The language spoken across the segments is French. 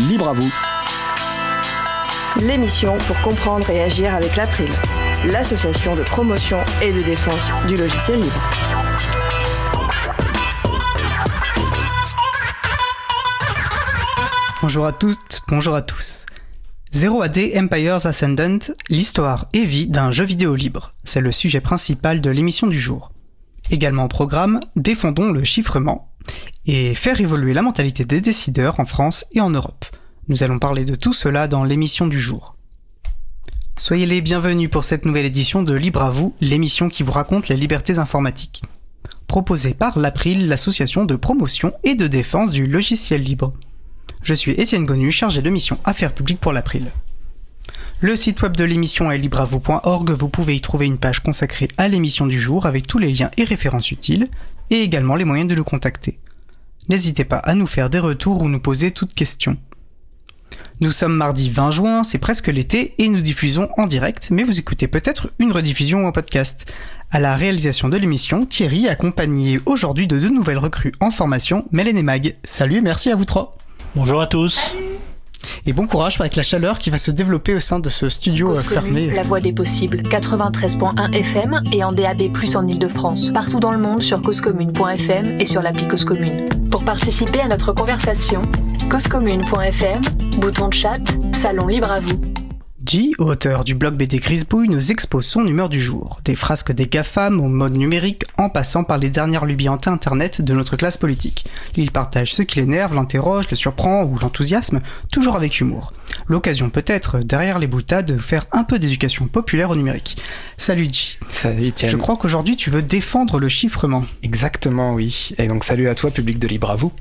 libre à vous. L'émission pour comprendre et agir avec l'April, l'association de promotion et de défense du logiciel libre. Bonjour à toutes, bonjour à tous. Zero AD Empires Ascendant, l'histoire et vie d'un jeu vidéo libre. C'est le sujet principal de l'émission du jour. Également au programme, défendons le chiffrement et faire évoluer la mentalité des décideurs en France et en Europe. Nous allons parler de tout cela dans l'émission du jour. Soyez les bienvenus pour cette nouvelle édition de Libre à vous, l'émission qui vous raconte les libertés informatiques. Proposée par l'April, l'association de promotion et de défense du logiciel libre. Je suis Étienne Gonu, chargé de mission Affaires publiques pour l'April. Le site web de l'émission est libreavou.org, vous pouvez y trouver une page consacrée à l'émission du jour avec tous les liens et références utiles, et également les moyens de nous contacter. N'hésitez pas à nous faire des retours ou nous poser toutes questions. Nous sommes mardi 20 juin, c'est presque l'été et nous diffusons en direct, mais vous écoutez peut-être une rediffusion ou un podcast. À la réalisation de l'émission, Thierry accompagné aujourd'hui de deux nouvelles recrues en formation, Mélène et Mag. Salut et merci à vous trois. Bonjour à tous. Et bon courage avec la chaleur qui va se développer au sein de ce studio Cause euh, fermé. Commune, la voix des possibles, 93.1 FM et en DAB+ en Ile-de-France. Partout dans le monde sur causecommune.fm et sur l'appli Cause Commune. Pour participer à notre conversation, causecommune.fm, bouton de chat, salon libre à vous. G, auteur du blog BD Grisbouille, nous expose son humeur du jour. Des frasques des GAFAM au mode numérique en passant par les dernières lubies anti-internet de notre classe politique. Il partage ce qui l'énerve, l'interroge, le surprend ou l'enthousiasme, toujours avec humour. L'occasion peut-être, derrière les boutades, de faire un peu d'éducation populaire au numérique. Salut G. Salut Étienne. Je crois qu'aujourd'hui tu veux défendre le chiffrement. Exactement, oui. Et donc salut à toi, public de Libre à vous.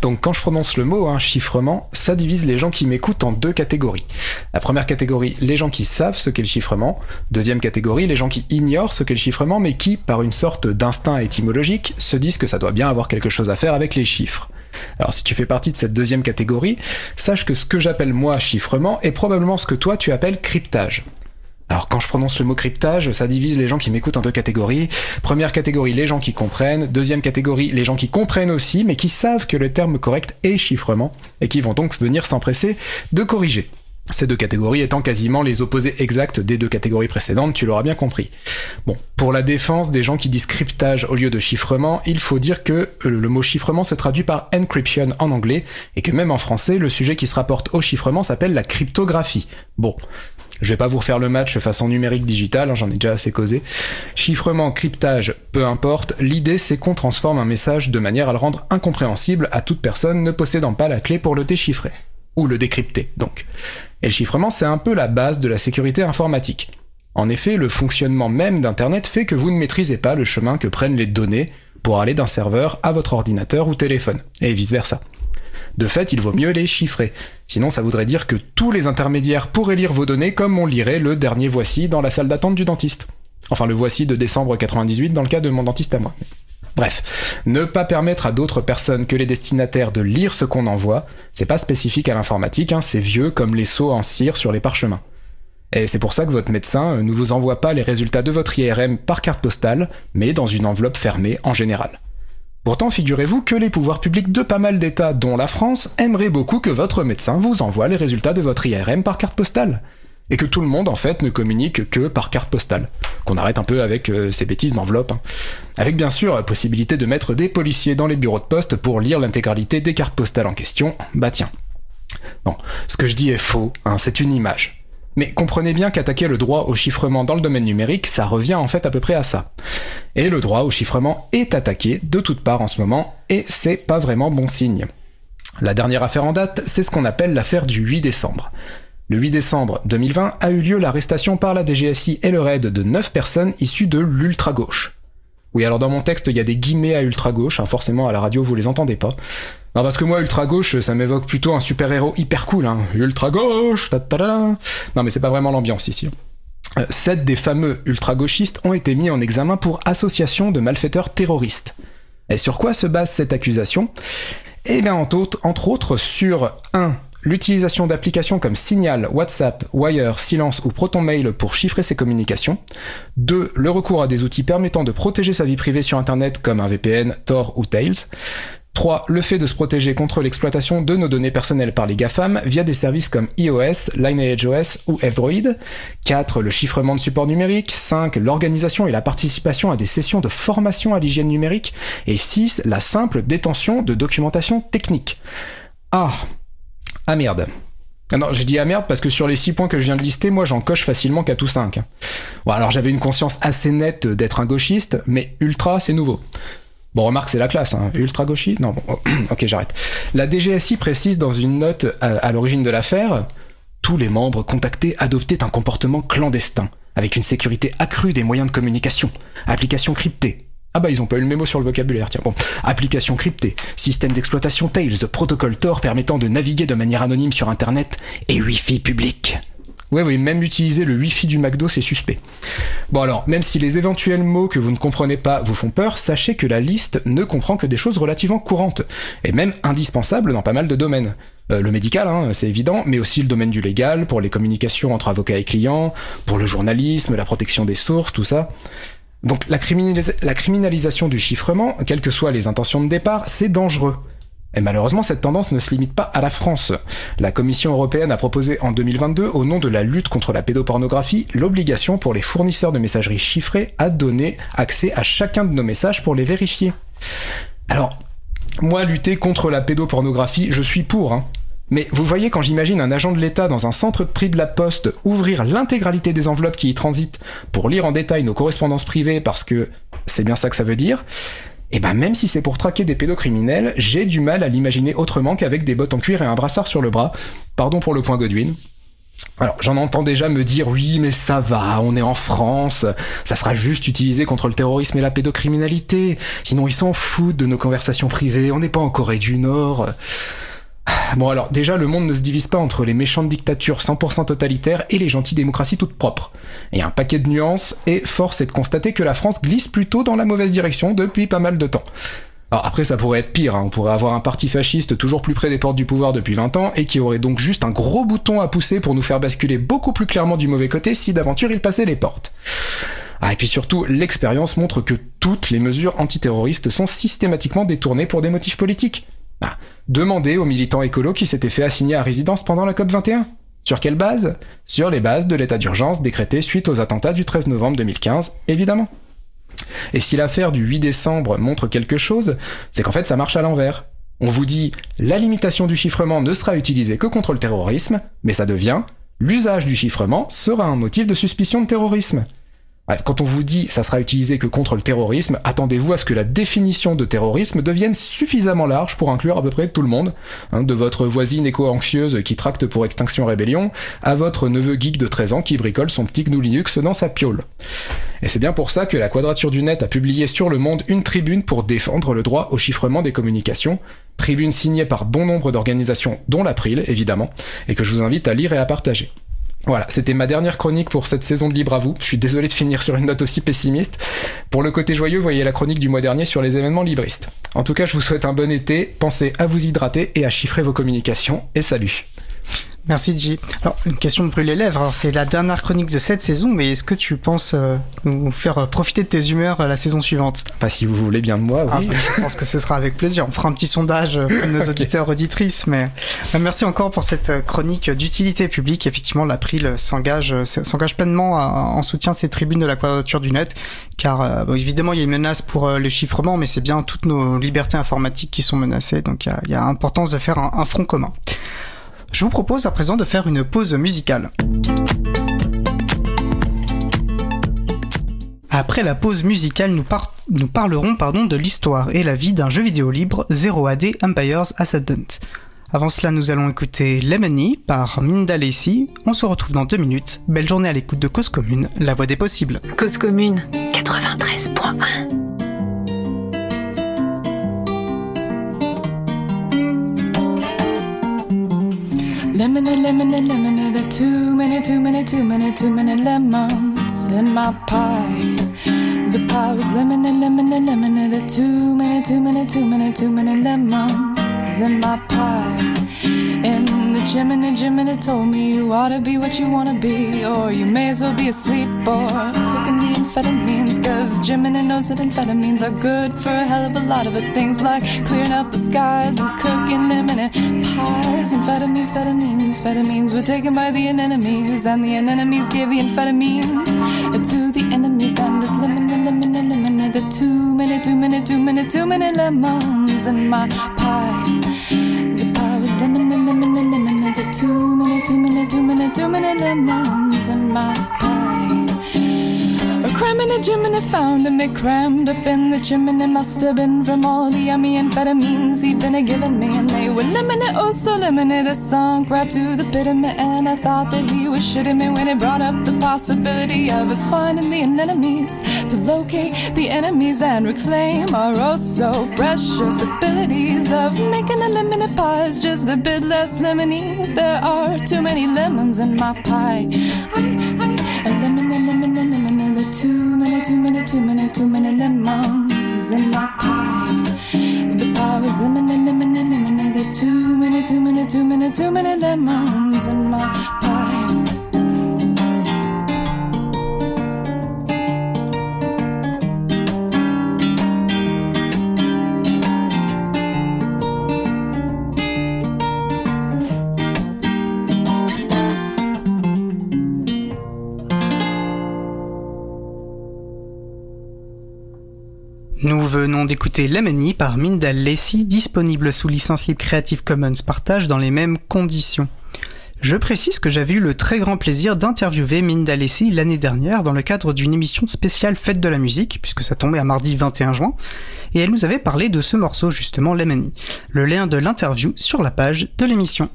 Donc quand je prononce le mot, hein, chiffrement, ça divise les gens qui m'écoutent en deux catégories. La première catégorie, les gens qui savent ce qu'est le chiffrement. Deuxième catégorie, les gens qui ignorent ce qu'est le chiffrement, mais qui, par une sorte d'instinct étymologique, se disent que ça doit bien avoir quelque chose à faire avec les chiffres. Alors si tu fais partie de cette deuxième catégorie, sache que ce que j'appelle moi chiffrement est probablement ce que toi tu appelles cryptage. Alors quand je prononce le mot cryptage, ça divise les gens qui m'écoutent en deux catégories. Première catégorie, les gens qui comprennent. Deuxième catégorie, les gens qui comprennent aussi, mais qui savent que le terme correct est chiffrement, et qui vont donc venir s'empresser de corriger. Ces deux catégories étant quasiment les opposés exacts des deux catégories précédentes, tu l'auras bien compris. Bon, pour la défense des gens qui disent cryptage au lieu de chiffrement, il faut dire que le mot chiffrement se traduit par encryption en anglais, et que même en français, le sujet qui se rapporte au chiffrement s'appelle la cryptographie. Bon, je vais pas vous refaire le match façon numérique digitale, hein, j'en ai déjà assez causé. Chiffrement, cryptage, peu importe, l'idée c'est qu'on transforme un message de manière à le rendre incompréhensible à toute personne ne possédant pas la clé pour le déchiffrer. Ou le décrypter, donc. Et le chiffrement, c'est un peu la base de la sécurité informatique. En effet, le fonctionnement même d'Internet fait que vous ne maîtrisez pas le chemin que prennent les données pour aller d'un serveur à votre ordinateur ou téléphone, et vice-versa. De fait, il vaut mieux les chiffrer. Sinon, ça voudrait dire que tous les intermédiaires pourraient lire vos données comme on lirait le dernier voici dans la salle d'attente du dentiste. Enfin, le voici de décembre 98 dans le cas de mon dentiste à moi. Bref, ne pas permettre à d'autres personnes que les destinataires de lire ce qu'on envoie, c'est pas spécifique à l'informatique, hein, c'est vieux comme les sceaux en cire sur les parchemins. Et c'est pour ça que votre médecin euh, ne vous envoie pas les résultats de votre IRM par carte postale, mais dans une enveloppe fermée en général. Pourtant, figurez-vous que les pouvoirs publics de pas mal d'États, dont la France, aimeraient beaucoup que votre médecin vous envoie les résultats de votre IRM par carte postale. Et que tout le monde, en fait, ne communique que par carte postale. Qu'on arrête un peu avec euh, ces bêtises d'enveloppe. hein. Avec bien sûr la possibilité de mettre des policiers dans les bureaux de poste pour lire l'intégralité des cartes postales en question. Bah tiens. Non, ce que je dis est faux, hein, c'est une image. Mais comprenez bien qu'attaquer le droit au chiffrement dans le domaine numérique, ça revient en fait à peu près à ça. Et le droit au chiffrement est attaqué de toutes parts en ce moment, et c'est pas vraiment bon signe. La dernière affaire en date, c'est ce qu'on appelle l'affaire du 8 décembre. Le 8 décembre 2020 a eu lieu l'arrestation par la DGSI et le RAID de 9 personnes issues de l'ultra-gauche. Oui, alors dans mon texte, il y a des guillemets à ultra-gauche, hein, forcément à la radio vous les entendez pas. Non, parce que moi, ultra-gauche, ça m'évoque plutôt un super-héros hyper cool, hein. Ultra-gauche. Non, mais c'est pas vraiment l'ambiance ici. Euh, Sept des fameux ultra-gauchistes ont été mis en examen pour association de malfaiteurs terroristes. Et sur quoi se base cette accusation? Eh bien, entre autres sur 1. L'utilisation d'applications comme Signal, WhatsApp, Wire, Silence ou ProtonMail pour chiffrer ses communications. 2. Le recours à des outils permettant de protéger sa vie privée sur Internet comme un VPN, Tor ou Tails. 3. Le fait de se protéger contre l'exploitation de nos données personnelles par les GAFAM via des services comme iOS, LineageOS ou F-Droid. 4. Le chiffrement de support numérique. 5. L'organisation et la participation à des sessions de formation à l'hygiène numérique. Et 6. La simple détention de documentation technique. Ah Ah merde ah non, j'ai dit ah merde parce que sur les 6 points que je viens de lister, moi j'en coche facilement 4 ou 5. Bon, alors j'avais une conscience assez nette d'être un gauchiste, mais ultra c'est nouveau. Bon, remarque, c'est la classe, hein. ultra gauchiste? Non, bon, ok, j'arrête. La DGSI précise dans une note à, l'origine de l'affaire tous les membres contactés adoptaient un comportement clandestin, avec une sécurité accrue des moyens de communication, applications cryptées. Ah bah ils ont pas eu le mémo sur le vocabulaire, tiens bon. Applications cryptées, système d'exploitation Tails, protocole Tor permettant de naviguer de manière anonyme sur Internet, et Wi-Fi public. Oui, oui, même utiliser le Wi-Fi du McDo, c'est suspect. Bon alors, même si les éventuels mots que vous ne comprenez pas vous font peur, sachez que la liste ne comprend que des choses relativement courantes, et même indispensables dans pas mal de domaines. Euh, le médical, hein, c'est évident, mais aussi le domaine du légal, pour les communications entre avocats et clients, pour le journalisme, la protection des sources, tout ça. Donc la, criminalisation du chiffrement, quelles que soient les intentions de départ, c'est dangereux. Et malheureusement, cette tendance ne se limite pas à la France. La Commission européenne a proposé en 2022, au nom de la lutte contre la pédopornographie, l'obligation pour les fournisseurs de messagerie chiffrée à donner accès à chacun de nos messages pour les vérifier. Alors, moi, lutter contre la pédopornographie, je suis pour, hein. Mais vous voyez, quand j'imagine un agent de l'État dans un centre de prix de la Poste ouvrir l'intégralité des enveloppes qui y transitent pour lire en détail nos correspondances privées, parce que c'est bien ça que ça veut dire, et ben même si c'est pour traquer des pédocriminels, j'ai du mal à l'imaginer autrement qu'avec des bottes en cuir et un brassard sur le bras. Pardon pour le point Godwin. Alors, j'en entends déjà me dire oui, mais ça va, on est en France, ça sera juste utilisé contre le terrorisme et la pédocriminalité. Sinon, ils s'en foutent de nos conversations privées, on n'est pas en Corée du Nord. Bon alors déjà le monde ne se divise pas entre les méchantes dictatures 100% totalitaires et les gentilles démocraties toutes propres. Il y a un paquet de nuances et force est de constater que la France glisse plutôt dans la mauvaise direction depuis pas mal de temps. Alors après ça pourrait être pire, hein. on pourrait avoir un parti fasciste toujours plus près des portes du pouvoir depuis 20 ans et qui aurait donc juste un gros bouton à pousser pour nous faire basculer beaucoup plus clairement du mauvais côté si d'aventure il passait les portes. Ah, et puis surtout, l'expérience montre que toutes les mesures antiterroristes sont systématiquement détournées pour des motifs politiques. Bah, demandez aux militants écolos qui s'étaient fait assigner à résidence pendant la COP21. Sur quelle base? Sur les bases de l'état d'urgence décrété suite aux attentats du 13 novembre 2015, évidemment. Et si l'affaire du 8 décembre montre quelque chose, c'est qu'en fait ça marche à l'envers. On vous dit la limitation du chiffrement ne sera utilisée que contre le terrorisme, mais ça devient l'usage du chiffrement sera un motif de suspicion de terrorisme. Quand on vous dit ça sera utilisé que contre le terrorisme, attendez-vous à ce que la définition de terrorisme devienne suffisamment large pour inclure à peu près tout le monde, hein, de votre voisine éco-anxieuse qui tracte pour Extinction Rébellion, à votre neveu geek de 13 ans qui bricole son petit GNU Linux dans sa piole. Et c'est bien pour ça que la Quadrature du Net a publié sur Le Monde une tribune pour défendre le droit au chiffrement des communications, tribune signée par bon nombre d'organisations, dont l'April évidemment, et que je vous invite à lire et à partager. Voilà, c'était ma dernière chronique pour cette saison de Libre à vous. Je suis désolé de finir sur une note aussi pessimiste. Pour le côté joyeux, voyez la chronique du mois dernier sur les événements libristes. En tout cas, je vous souhaite un bon été, pensez à vous hydrater et à chiffrer vos communications, et salut Merci J. Alors, une question de brûler les lèvres. Alors, c'est la dernière chronique de cette saison, mais est-ce que tu penses euh, nous faire euh, profiter de tes humeurs euh, la saison suivante? Pas si vous voulez bien de moi, oui. Ah, je pense que ce sera avec plaisir. On fera un petit sondage pour nos auditeurs, auditrices, mais merci encore pour cette chronique d'utilité publique. Effectivement, l'April s'engage, s'engage pleinement en soutien de ces tribunes de la quadrature du net, car évidemment, il y a une menace pour le chiffrement, mais c'est bien toutes nos libertés informatiques qui sont menacées, donc il y a, importance de faire un front commun. Je vous propose à présent de faire une pause musicale. Après la pause musicale, nous, parlerons pardon, de l'histoire et la vie d'un jeu vidéo libre 0AD Empire's Ascendant. Avant cela, nous allons écouter Lemony par Minda Lacey. On se retrouve dans deux minutes. Belle journée à l'écoute de Cause Commune, la voix des possibles. Cause Commune 93.1 Lemon, lemon, lemon, there are too many, too many, too many, too many lemons in my pie. The pie was lemon, lemon, lemon, there are too many, too many, too many, too many lemons in my pie. In the Jiminy, Jiminy told me you ought to be what you wanna be, or you may as well be asleep or cooking the amphetamines. Cause Jiminy knows that amphetamines are good for a hell of a lot of it. Things like clearing up the skies and cooking lemon pies. Amphetamines, amphetamines, amphetamines were taken by the enemies, and the enemies gave the amphetamines to the enemies. And it's lemon, lemon, lemon, the too many, too many, too many, too many lemons in my pie. The pie was lemon, lemon, lemon, Another two minute, two minute, two minute, two minute lemons in my pie. A crime in a chimney found him, it crammed up in the chimney. Must have been from all the yummy amphetamines he'd been a giving me, and they were lemony, oh so lemony. The song right to the pit of me, and I thought that he was shitting me when he brought up the possibility of us finding the enemies to locate the enemies and reclaim our oh so precious abilities of making a lemony pie just a bit less lemony. There are too many lemons in my pie. I, I, too many, too many, too many, too many lemons in my pie. The pie was lemon, lemon, lemon, lemon, the too many, too many, too many, too many lemons in my pie. Nous venons d'écouter Lemony par Mindal Lacey, disponible sous licence libre Creative Commons partage dans les mêmes conditions. Je précise que j'avais eu le très grand plaisir d'interviewer Minda Lacey l'année dernière dans le cadre d'une émission spéciale Fête de la musique, puisque ça tombait à mardi 21 juin, et elle nous avait parlé de ce morceau justement Lemony. Le lien de l'interview sur la page de l'émission.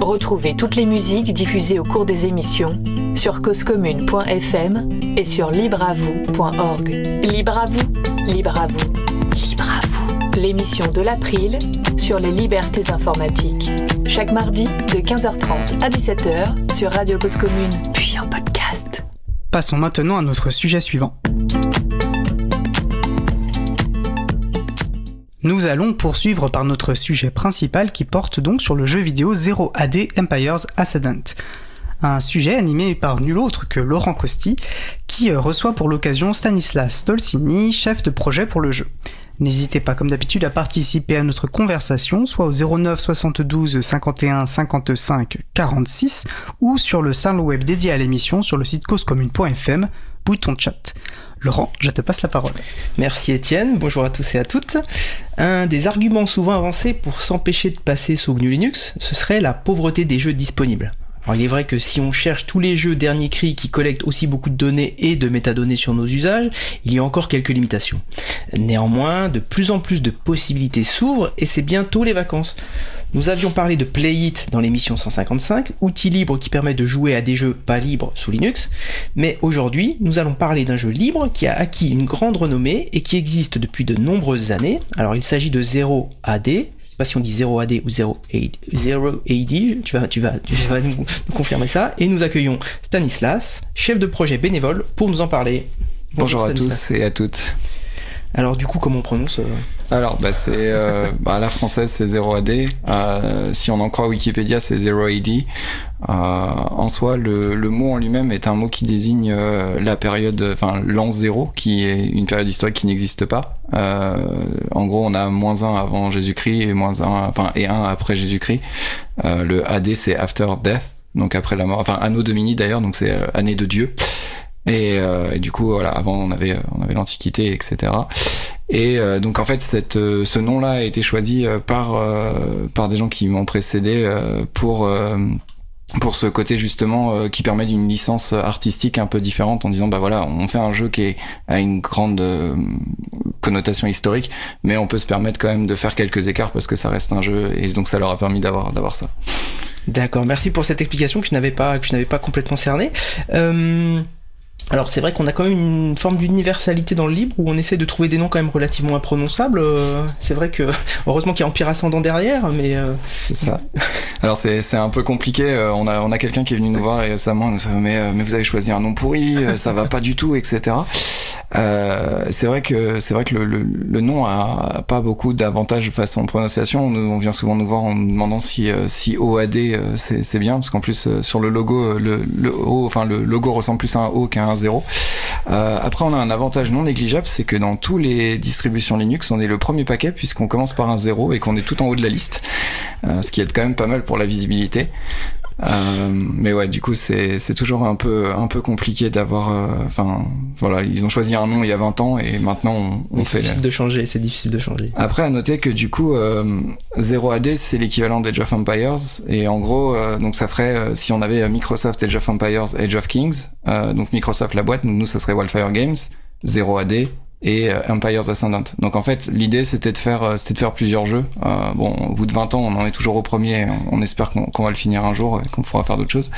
Retrouvez toutes les musiques diffusées au cours des émissions sur causecommune.fm et sur libreavoue.org. Libre à vous, libre à vous, libre à vous. L'émission de l'April sur les libertés informatiques. Chaque mardi de 15h30 à 17h sur Radio Cause Commune, puis en podcast. Passons maintenant à notre sujet suivant. Nous allons poursuivre par notre sujet principal qui porte donc sur le jeu vidéo 0 AD Empire's Ascendant. Un sujet animé par nul autre que Laurent Costi, qui reçoit pour l'occasion Stanislas Dolcini, chef de projet pour le jeu. N'hésitez pas comme d'habitude à participer à notre conversation, soit au 09 72 51 55 46 ou sur le salon web dédié à l'émission sur le site causecommune.fm, bouton chat. Laurent, je te passe la parole. Merci Étienne, bonjour à tous et à toutes. Un des arguments souvent avancés pour s'empêcher de passer sous GNU Linux, ce serait la pauvreté des jeux disponibles. Alors il est vrai que si on cherche tous les jeux dernier cri qui collectent aussi beaucoup de données et de métadonnées sur nos usages, il y a encore quelques limitations. Néanmoins, de plus en plus de possibilités s'ouvrent et c'est bientôt les vacances. Nous avions parlé de Playit dans l'émission 155, outil libre qui permet de jouer à des jeux pas libres sous Linux, mais aujourd'hui nous allons parler d'un jeu libre qui a acquis une grande renommée et qui existe depuis de nombreuses années. Alors il s'agit de 0 AD, pas si on dit 0 AD ou 0 AD, 0 AD tu vas, tu vas, tu vas nous, nous confirmer ça. Et nous accueillons Stanislas, chef de projet bénévole, pour nous en parler. Bonjour, à Stanislas. tous et à toutes. Alors du coup, comment on prononce euh, Alors, bah, c'est euh, bah, la française, c'est 0 AD. Euh, si on en croit Wikipédia, c'est 0 AD. Euh, en soi, le, mot en lui-même est un mot qui désigne la période, enfin l'an 0, qui est une période historique qui n'existe pas. En gros, on a moins 1 avant Jésus-Christ et moins 1, enfin et 1 après Jésus-Christ. Le AD, c'est after death, donc après la mort. Enfin, anno Domini d'ailleurs, donc c'est année de Dieu. Et, euh, du coup, voilà, avant on avait on avait l'Antiquité, etc. Et euh, donc en fait, cette, euh, ce nom-là a été choisi euh, par euh, par des gens qui m'ont précédé euh, pour euh, pour ce côté justement euh, qui permet d'une licence artistique un peu différente en disant bah voilà on fait un jeu qui est, a une grande euh, connotation historique mais on peut se permettre quand même de faire quelques écarts parce que ça reste un jeu et donc ça leur a permis d'avoir d'avoir ça. D'accord, merci pour cette explication que je n'avais pas, que je n'avais pas complètement cernée. Euh, Alors c'est vrai qu'on a quand même une forme d'universalité dans le libre où on essaie de trouver des noms quand même relativement imprononçables. Euh, c'est vrai que heureusement qu'il y a Empire Ascendant derrière, mais euh, c'est ça. Alors c'est un peu compliqué. Euh, on a on a quelqu'un qui est venu nous voir récemment, mais mais vous avez choisi un nom pourri, ça va pas du tout, etc. Euh, c'est vrai que c'est vrai que le, le, le, nom a pas beaucoup d'avantages face à prononciation. On, on, vient souvent nous voir en nous demandant si si OAD c'est bien parce qu'en plus sur le logo le, le O, enfin le logo ressemble plus à un O qu'à un 0. Euh, après, on a un avantage non négligeable, c'est que dans tous les distributions Linux, on est le premier paquet puisqu'on commence par un 0 et qu'on est tout en haut de la liste, euh, ce qui est quand même pas mal pour la visibilité. Euh, mais ouais, du coup, c'est c'est toujours un peu un peu compliqué d'avoir. Euh, enfin, voilà, ils ont choisi un nom il y a 20 ans et maintenant on, on fait. C'est difficile de changer. C'est difficile de changer. Après, à noter que du coup, euh, 0AD c'est l'équivalent d'Age of Empires et en gros, euh, donc ça ferait euh, si on avait Microsoft Age of Empires, Age of Kings, donc Microsoft la boîte, donc nous ça serait Wildfire Games, 0AD et euh, Empire's Ascendant. Donc en fait, l'idée c'était de faire euh, c'était de faire plusieurs jeux. Euh, bon, au bout de 20 ans, on en est toujours au premier. On, espère qu'on va le finir un jour et qu'on pourra faire d'autres choses.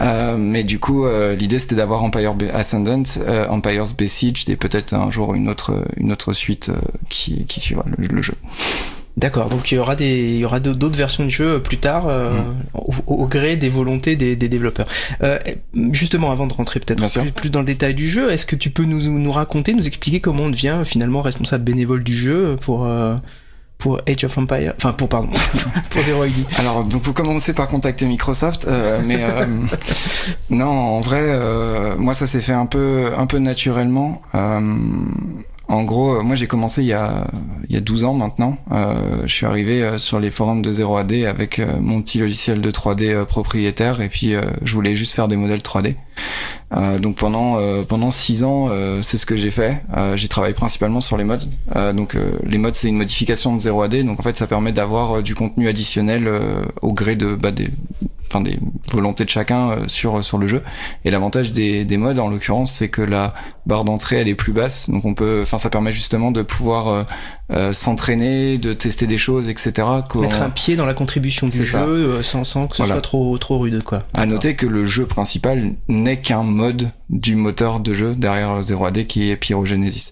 Euh, mais du coup, l'idée c'était d'avoir Empire Ascendant, Empire's Besieged et peut-être un jour une autre une autre suite qui qui suivra le jeu. D'accord, donc il y aura des, il y aura d'autres versions de jeu plus tard, euh, mm. au, gré des volontés des, des développeurs. Euh, justement, avant de rentrer peut-être plus, plus, dans le détail du jeu, est-ce que tu peux nous, nous raconter, nous expliquer comment on devient finalement responsable bénévole du jeu pour euh, pour Age of Empire, enfin pour pardon, pour Zero ID. Alors donc vous commencez par contacter Microsoft, euh, mais euh, non en vrai euh, moi ça s'est fait un peu un peu naturellement. En gros, euh, moi j'ai commencé il y a il y a 12 ans maintenant. Euh, je suis arrivé euh, sur les forums de 0AD avec euh, mon petit logiciel de 3D propriétaire et puis je voulais juste faire des modèles 3D. donc pendant pendant 6 ans, c'est ce que j'ai fait. j'ai travaillé principalement sur les modes. donc les modes c'est une modification de 0AD. Donc en fait ça permet d'avoir du contenu additionnel au gré de bah, des enfin des volontés de chacun euh, sur sur le jeu. Et l'avantage des, des modes en l'occurrence, c'est que la barre d'entrée elle est plus basse, donc on peut, enfin ça permet justement de pouvoir euh, euh, s'entraîner, de tester des choses, etc. Mettre un pied dans la contribution du jeu sans, sans que ce soit trop trop rude quoi. À noter que le jeu principal n'est qu'un mode du moteur de jeu derrière 0AD qui est Pyrogenesis.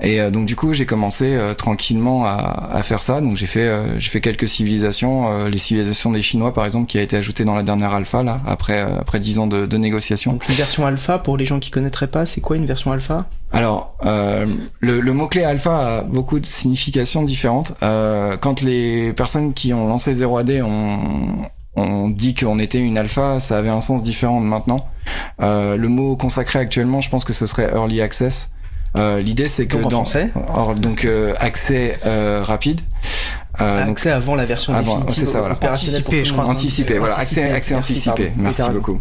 Et donc du coup j'ai commencé tranquillement à, à, faire ça. Donc j'ai fait j'ai fait quelques civilisations, les civilisations des Chinois par exemple qui a été ajoutée dans la dernière alpha, là, après, euh, après 10 ans de, de négociations. Donc une version alpha, pour les gens qui connaîtraient pas, c'est quoi une version alpha? Alors, euh, le, le mot-clé alpha a beaucoup de significations différentes. Euh, quand les personnes qui ont lancé 0AD ont, on dit qu'on était une alpha, ça avait un sens différent de maintenant. Euh, le mot consacré actuellement, je pense que ce serait early access. Euh, L'idée, c'est que donc dans français or, donc euh, accès rapide. Euh, accès avant la version avant, définitive ça, voilà. anticipé, je crois. Anticipé, voilà, accès, accès anticipé. Merci, beaucoup.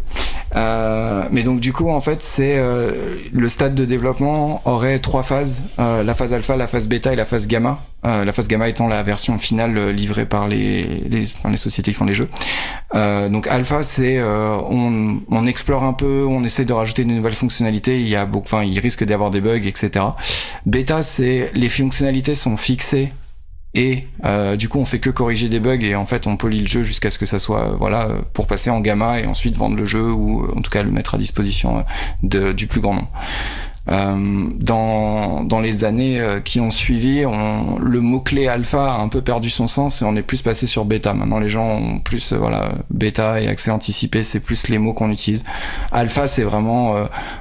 Euh, mais donc du coup, en fait, c'est euh, le stade de développement aurait trois phases euh, la phase alpha, la phase bêta et la phase gamma. Euh, la phase gamma étant la version finale euh, livrée par les les, enfin, les sociétés qui font les jeux. donc alpha, c'est on, on explore un peu, on essaie de rajouter de nouvelles fonctionnalités. Il y a beaucoup, enfin, il risque d'y avoir des bugs, etc. Bêta, c'est les fonctionnalités sont fixées et euh, du coup on fait que corriger des bugs et en fait on polie le jeu jusqu'à ce que ça soit euh, voilà euh, pour passer en gamma et ensuite vendre le jeu ou en tout cas le mettre à disposition du plus grand nombre. Euh, dans, dans les années euh, qui ont suivi, on, le mot-clé alpha a un peu perdu son sens et on est plus passé sur bêta. Maintenant, les gens ont plus, euh, voilà, bêta et accès anticipé, c'est plus les mots qu'on utilise. Alpha, c'est vraiment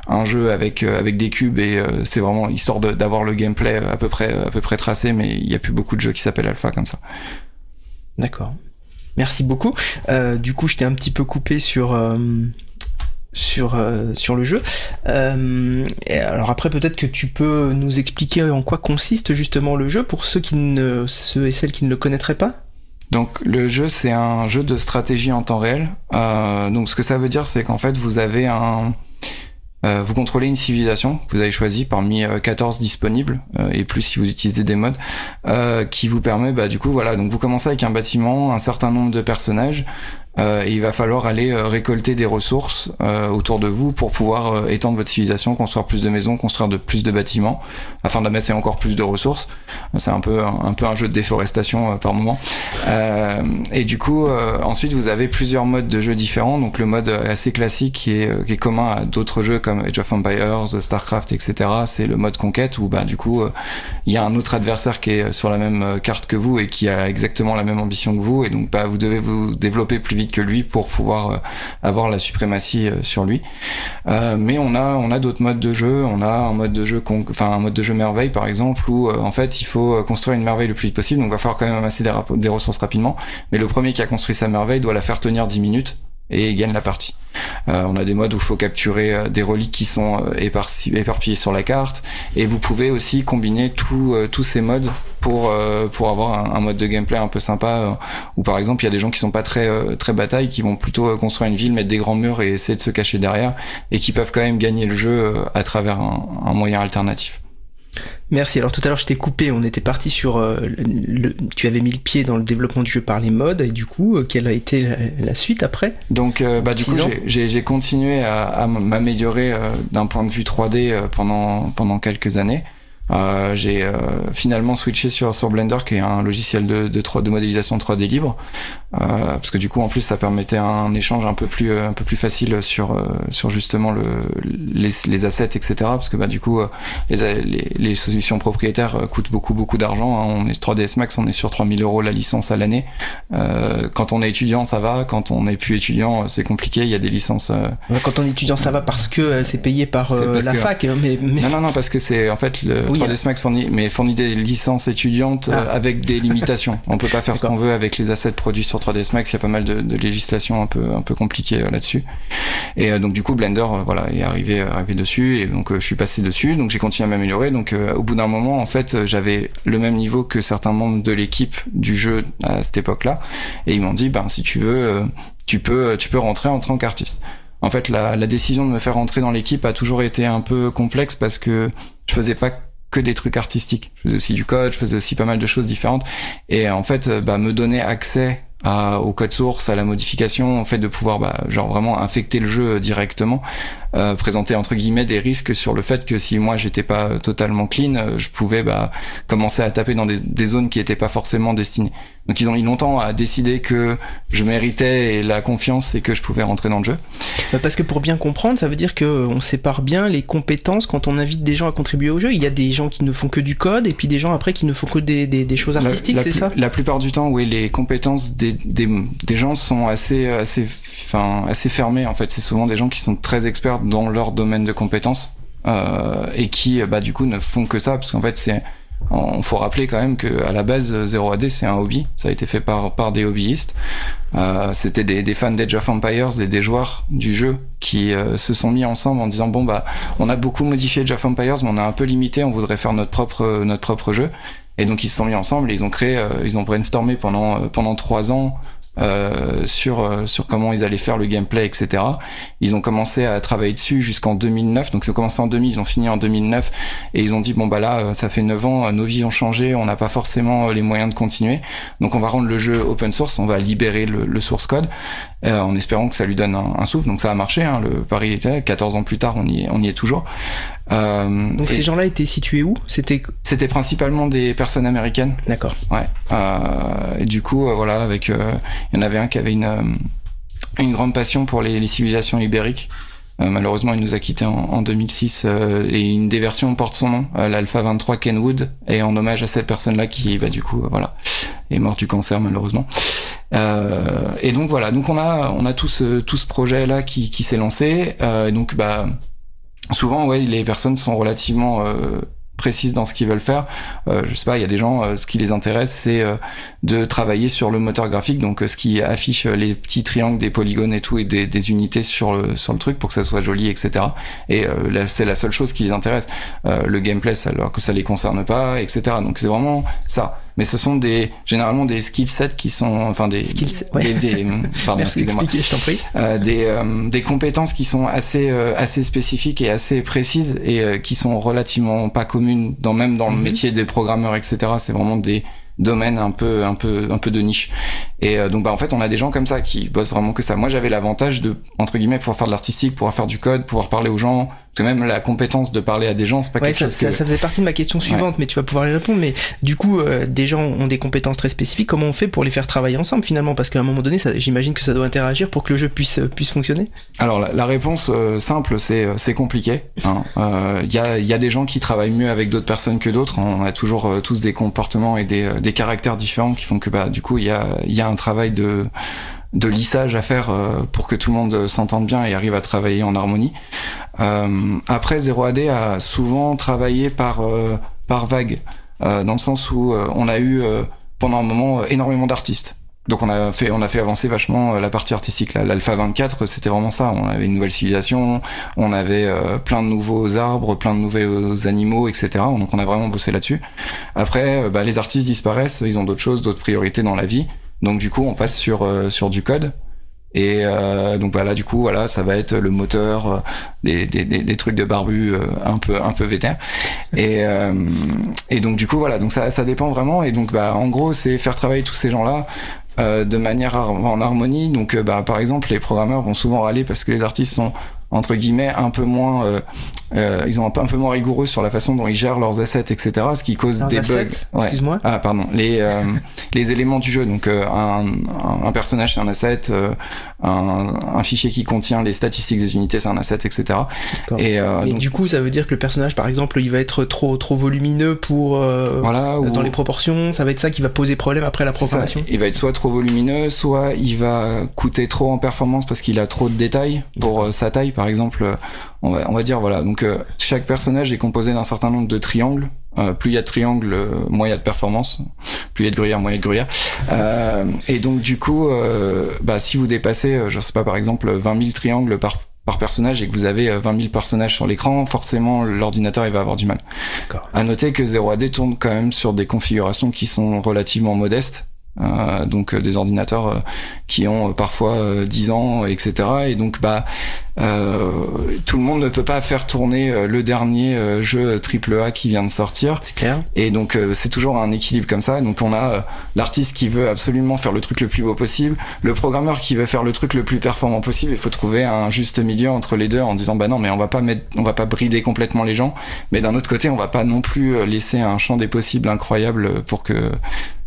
un jeu avec, avec des cubes et c'est vraiment histoire d'avoir le gameplay à peu près, à peu près tracé, mais il n'y a plus beaucoup de jeux qui s'appellent alpha comme ça. D'accord. Merci beaucoup. du coup, je t'ai un petit peu coupé sur sur, euh, sur le jeu. Euh, alors après peut-être que tu peux nous expliquer en quoi consiste justement le jeu pour ceux qui ne et celles qui ne le connaîtraient pas? Donc le jeu c'est un jeu de stratégie en temps réel. Euh, donc ce que ça veut dire c'est qu'en fait vous avez un vous contrôlez une civilisation vous avez choisie parmi 14 euh, disponibles et plus si vous utilisez des modes qui vous permet bah du coup voilà donc vous commencez avec un bâtiment un certain nombre de personnages euh, il va falloir aller euh, récolter des ressources euh, autour de vous pour pouvoir étendre votre civilisation, construire plus de maisons, construire de plus de bâtiments, afin d'amasser encore plus de ressources. C'est un peu un, peu un jeu de déforestation par moment. et du coup, ensuite vous avez plusieurs modes de jeu différents. Donc le mode assez classique qui est, qui est commun à d'autres jeux comme Age of Empires, Starcraft, etc. C'est le mode conquête où bah du coup il y a un autre adversaire qui est sur la même carte que vous et qui a exactement la même ambition que vous et donc bah vous devez vous développer plus vite que lui pour pouvoir euh, avoir la suprématie euh, sur lui. Euh, mais on a on a d'autres modes de jeu. On a un mode de jeu enfin un mode de jeu merveille par exemple où en fait il faut construire une merveille le plus vite possible. Donc il va falloir quand même amasser des, des ressources rapidement. Mais le premier qui a construit sa merveille doit la faire tenir 10 minutes et gagne la partie. Euh, on a des modes où il faut capturer euh, des reliques qui sont euh, éparpillées sur la carte et vous pouvez aussi combiner tous ces modes pour pour avoir un, mode de gameplay un peu sympa où par exemple il y a des gens qui sont pas très très bataille qui vont plutôt construire une ville mettre des grands murs et essayer de se cacher derrière et qui peuvent quand même gagner le jeu à travers un moyen alternatif. Merci. Alors tout à l'heure je t'ai coupé, on était parti sur euh, le, tu avais mis le pied dans le développement du jeu par les modes et du coup euh, quelle a été la, suite après? Donc euh, bah du coup j'ai continué à, à m'améliorer d'un point de vue 3D pendant pendant quelques années. Euh, j'ai euh, finalement switché sur, sur Blender, qui est un logiciel de, de, de modélisation 3D libre, euh, parce que du coup, en plus, ça permettait un échange un peu plus, un peu plus facile sur, sur justement le, les, les assets, etc. Parce que bah, du coup, les, les, les solutions propriétaires coûtent beaucoup, beaucoup d'argent. Hein. On est 3ds Max, on est sur 3000 euros la licence à l'année. quand on est étudiant, ça va. Quand on n'est plus étudiant, c'est compliqué. Il y a des licences. Quand on est étudiant, ça va parce que c'est payé par la fac. Hein, mais, mais... Non, non, non, parce que c'est en fait le, 3ds Max fournit, mais fournit des licences étudiantes ah. euh, avec des limitations. On peut pas faire ce qu'on veut avec les assets produits sur 3ds Max. Il y a pas mal de, de législation un peu un peu compliquée euh, là-dessus. Et euh, donc du coup Blender voilà est arrivé arrivé dessus et donc je suis passé dessus. Donc j'ai continué à m'améliorer. Donc au bout d'un moment en fait j'avais le même niveau que certains membres de l'équipe du jeu à cette époque-là et ils m'ont dit ben si tu veux tu peux tu peux rentrer en tant qu'artiste. En fait, la, la, décision de me faire rentrer dans l'équipe a toujours été un peu complexe parce que je faisais pas que des trucs artistiques. Je faisais aussi du code, je faisais aussi pas mal de choses différentes. Et en fait, euh, bah, me donner accès au code source, à la modification, en fait de pouvoir bah, genre vraiment infecter le jeu directement, euh, présenter entre guillemets des risques sur le fait que si moi j'étais pas totalement clean, euh, je pouvais bah, commencer à taper dans des, des zones qui étaient pas forcément destinées. Donc ils ont mis longtemps à décider que je méritais la confiance et que je pouvais rentrer dans le jeu. Bah, parce que pour bien comprendre, ça veut dire que euh, on sépare bien les compétences quand on invite des gens à contribuer au jeu. Il y a des gens qui ne font que du code et puis des gens après qui ne font que des, des, des choses artistiques, c'est ça? La plupart du temps, oui, les compétences des, des, des gens sont assez assez enfin assez fermées en fait. C'est souvent des gens qui sont très experts dans leur domaine de compétences euh, et qui bah du coup ne font que ça parce qu'en fait c'est on faut rappeler quand même que à la base 0AD c'est un hobby. Ça a été fait par par des hobbyistes. Euh, c'était des, des, fans d'Age of Empires et des joueurs du jeu qui euh, se sont mis ensemble en disant bon bah on a beaucoup modifié Age Empires mais on a un peu limité on voudrait faire notre propre notre propre jeu. Et donc ils se sont mis ensemble et ils ont créé euh, ils ont brainstormé pendant euh, pendant trois ans euh, sur euh, sur comment ils allaient faire le gameplay, etc. Ils ont commencé à travailler dessus jusqu'en 2009. Donc ils ont commencé en 2000, ils ont fini en 2009 et ils ont dit bon bah là euh, ça fait 9 ans, nos vies ont changé, on n'a pas forcément les moyens de continuer. Donc on va rendre le jeu open source, on va libérer le, le source code euh, en espérant que ça lui donne un, un souffle. Donc ça a marché. Hein, le pari était 14 ans plus tard, on y est, on y est toujours. Euh, Donc ces gens-là étaient situés où? C'était c'était principalement des personnes américaines. D'accord. Ouais. Euh, et du coup, euh, voilà, avec il y en avait un qui avait une une grande passion pour les, les civilisations ibériques. malheureusement, il nous a quitté en, en 2006 et une des versions porte son nom, l'Alpha 23 Kenwood, et en hommage à cette personne-là qui, bah, du coup, voilà, est morte du cancer malheureusement. et donc voilà, donc on a on a tout ce tout ce projet là qui, qui s'est lancé. et donc bah souvent, ouais, les personnes sont relativement euh, précises dans ce qu'ils veulent faire. Euh, je sais pas, il y a des gens, euh, ce qui les intéresse, c'est euh, de travailler sur le moteur graphique, donc ce qui affiche les petits triangles, des polygones et tout, et des, unités sur le sur le truc pour que ça soit joli, etc. Et c'est la seule chose qui les intéresse. le gameplay, alors que ça les concerne pas, etc. Donc c'est vraiment ça mais ce sont des généralement des skill sets qui sont enfin des des, des, pardon excusez-moi euh, des euh, des compétences qui sont assez euh, assez spécifiques et assez précises et euh, qui sont relativement pas communes dans même dans le mhm. métier des programmeurs etc c'est vraiment des domaine un peu un peu un peu de niche. Et euh, donc bah en fait on a des gens comme ça qui bossent vraiment que ça. Moi j'avais l'avantage de entre guillemets pouvoir faire de l'artistique, pouvoir faire du code, pouvoir parler aux gens, parce que même la compétence de parler à des gens, c'est pas quelque ça, chose que... ça, faisait partie de ma question suivante, mais tu vas pouvoir y répondre. Mais du coup, euh, des gens ont des compétences très spécifiques. Comment on fait pour les faire travailler ensemble finalement? Parce qu'à un moment donné, j'imagine que ça doit interagir pour que le jeu puisse puisse fonctionner. Alors la, réponse simple, c'est c'est compliqué. Il hein. y a il y a des gens qui travaillent mieux avec d'autres personnes que d'autres. On a toujours tous des comportements et des des caractères différents qui font que bah du coup il y a il y a un travail de de lissage à faire euh, pour que tout le monde s'entende bien et arrive à travailler en harmonie. Euh, après, 0AD a souvent travaillé par, euh, par vague, dans le sens où on a eu pendant un moment énormément d'artistes. Donc on a fait on a fait avancer vachement la partie artistique. L'alpha 24, c'était vraiment ça. On avait une nouvelle civilisation, on avait plein de nouveaux arbres, plein de nouveaux animaux, etc. Donc on a vraiment bossé là-dessus. Après, bah, les artistes disparaissent, ils ont d'autres choses, d'autres priorités dans la vie. Donc du coup, on passe sur euh, sur du code. Et euh, donc bah là du coup voilà ça va être le moteur euh, des, des, des, trucs de barbu un peu un peu vétère. Et et donc du coup voilà donc ça ça dépend vraiment. Et donc bah en gros c'est faire travailler tous ces gens là de manière en harmonie. Donc bah par exemple les programmeurs vont souvent râler parce que les artistes sont entre guillemets un peu moins euh, euh, ils ont un peu, un peu moins rigoureux sur la façon dont ils gèrent leurs assets etc ce qui cause des bugs. Ouais. excuse-moi. Ah pardon. Les euh, les éléments du jeu. Donc euh, un, un, personnage c'est un asset euh, un, un, fichier qui contient les statistiques des unités c'est un asset etc et, et du coup ça veut dire que le personnage par exemple il va être trop trop volumineux pour voilà ou... dans les proportions. Ça va être ça qui va poser problème après la programmation. Il va être soit trop volumineux soit il va coûter trop en performance parce qu'il a trop de détails. Pour sa taille par exemple, euh, on va, on va dire voilà. Donc euh, chaque personnage est composé d'un certain nombre de triangles. Euh, plus il y a de triangles, moins il y a de performance. Plus il y a de gruyère, moins il y a de gruyère. et donc du coup, bah, si vous dépassez, je sais pas, par exemple, 20 000 triangles par par personnage et que vous avez 20 000 personnages sur l'écran, forcément l'ordinateur il va avoir du mal. À noter que 0AD tourne quand même sur des configurations qui sont relativement modestes. Euh, donc des ordinateurs qui ont parfois 10 ans, etc. Et donc bah euh, tout le monde ne peut pas faire tourner euh, le dernier euh, jeu AAA qui vient de sortir. C'est clair. Et donc c'est toujours un équilibre comme ça. Donc on a l'artiste qui veut absolument faire le truc le plus beau possible, le programmeur qui veut faire le truc le plus performant possible. Il faut trouver un juste milieu entre les deux en disant bah non mais on va pas mettre, on va pas brider complètement les gens, mais d'un autre côté on va pas non plus laisser un champ des possibles incroyable pour que,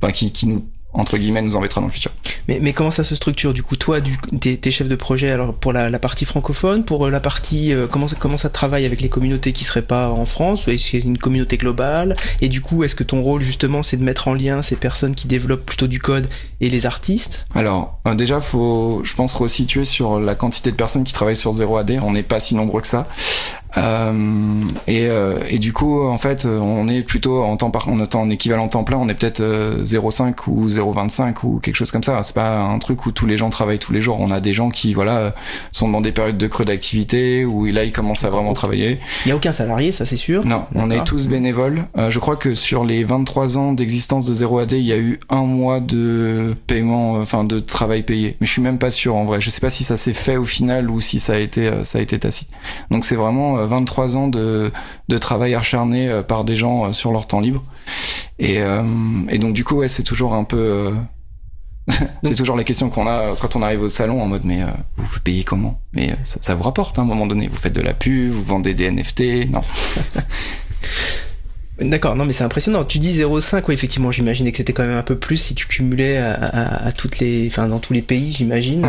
enfin, qui, qui nous entre guillemets nous embêtera dans le futur. Mais, mais comment ça se structure du coup toi du t'es, t'es chef de projet alors pour la, la partie francophone pour euh, la partie euh, comment ça comment ça travaille avec les communautés qui seraient pas en France ou est-ce qu'il y a une communauté globale? Et du coup est-ce que ton rôle justement c'est de mettre en lien ces personnes qui développent plutôt du code et les artistes? Alors euh, déjà faut je pense resituer sur la quantité de personnes qui travaillent sur 0 AD on n'est pas si nombreux que ça et, euh, et, du coup, en fait, on est plutôt en temps par, en, en équivalent temps plein, on est peut-être 0,5 ou 0,25 ou quelque chose comme ça. C'est pas un truc où tous les gens travaillent tous les jours. On a des gens qui, voilà, sont dans des périodes de creux d'activité où là, ils commencent à vraiment travailler. Il y a aucun salarié, ça c'est sûr. Non, on est tous bénévoles. Euh, je crois que sur les 23 ans d'existence de 0AD, il y a eu un mois de paiement, enfin de travail payé. Mais je suis même pas sûr en vrai. Je sais pas si ça s'est fait au final ou si ça a été, ça a été tacite. Donc c'est vraiment 23 ans de, de travail acharné euh, par des gens euh, sur leur temps libre. Et, euh, et donc du coup, ouais, c'est toujours un peu... c'est toujours les questions qu'on a quand on arrive au salon en mode mais vous payez comment? Mais ça, ça, vous rapporte hein, à un moment donné. Vous faites de la pub, vous vendez des NFT, non D'accord, non mais c'est impressionnant. Tu dis 0,5, oui effectivement, j'imaginais que c'était quand même un peu plus si tu cumulais à, à, toutes les, enfin dans tous les pays, j'imagine.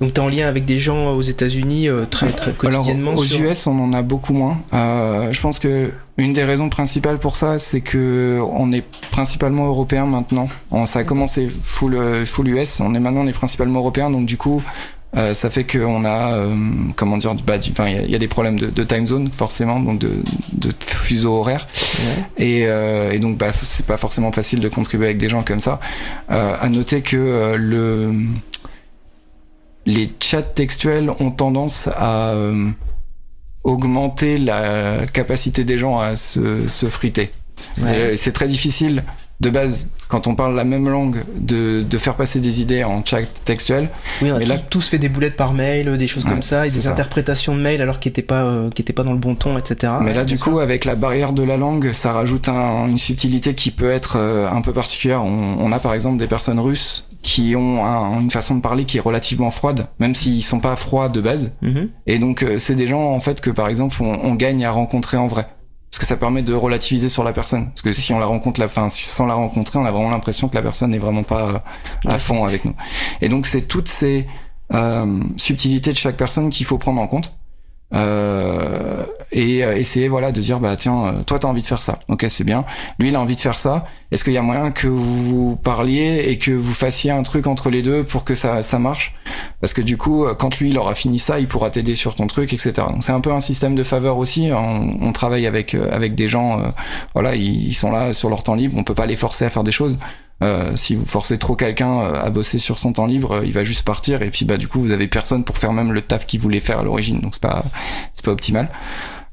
Donc tu es en lien avec des gens aux États-Unis euh, très, très quotidiennement Alors, Aux US, on en a beaucoup moins. Euh, je pense que une des raisons principales pour ça, c'est que on est principalement européen maintenant. On, ça a commencé full, euh, full US, on est maintenant on est principalement européen, donc du coup. Euh, ça fait qu'on a, euh, comment dire, bah, enfin, il y, y, a des problèmes de, de, time zone forcément, donc de, de fuseau horaire, ouais. et, euh, et, donc bah, c'est pas forcément facile de contribuer avec des gens comme ça. à noter que le les chats textuels ont tendance à euh, augmenter la capacité des gens à se, se friter. C'est très difficile de base, quand on parle la même langue, de, de faire passer des idées en chat textuel. Oui, on a là, tous fait des boulettes par mail, des choses comme ça, et des interprétations de mail alors qu'ils n'étaient pas, euh, qui pas dans le bon ton, etc. Mais là, du coup, avec la barrière de la langue, ça rajoute un, une subtilité qui peut être euh, un peu particulière. On, on, a par exemple des personnes russes qui ont une façon de parler qui est relativement froide, même s'ils sont pas froids de base. Mhm. Et donc, euh, c'est des gens en fait que par exemple on, on gagne à rencontrer en vrai parce que ça permet de relativiser sur la personne. Parce que si on la rencontre, la fin, sans la rencontrer, on a vraiment l'impression que la personne n'est vraiment pas euh, à fond avec nous. Et donc c'est toutes ces euh, subtilités de chaque personne qu'il faut prendre en compte. Euh, et euh, essayer voilà de dire bah tiens euh, toi t'as envie de faire ça. Ok c'est bien. Lui il a envie de faire ça. Est-ce qu'il y a moyen que vous parliez et que vous fassiez un truc entre les deux pour que ça ça marche? Parce que du coup quand lui il aura fini ça il pourra t'aider sur ton truc etc donc c'est un peu un système de faveur aussi. On, on travaille avec avec des gens voilà ils, ils, sont là sur leur temps libre. On peut pas les forcer à faire des choses euh, si vous forcez trop quelqu'un euh, à bosser sur son temps libre, euh, il va juste partir et puis bah du coup vous avez personne pour faire même le taf qu'il voulait faire à l'origine, donc c'est pas c'est pas optimal.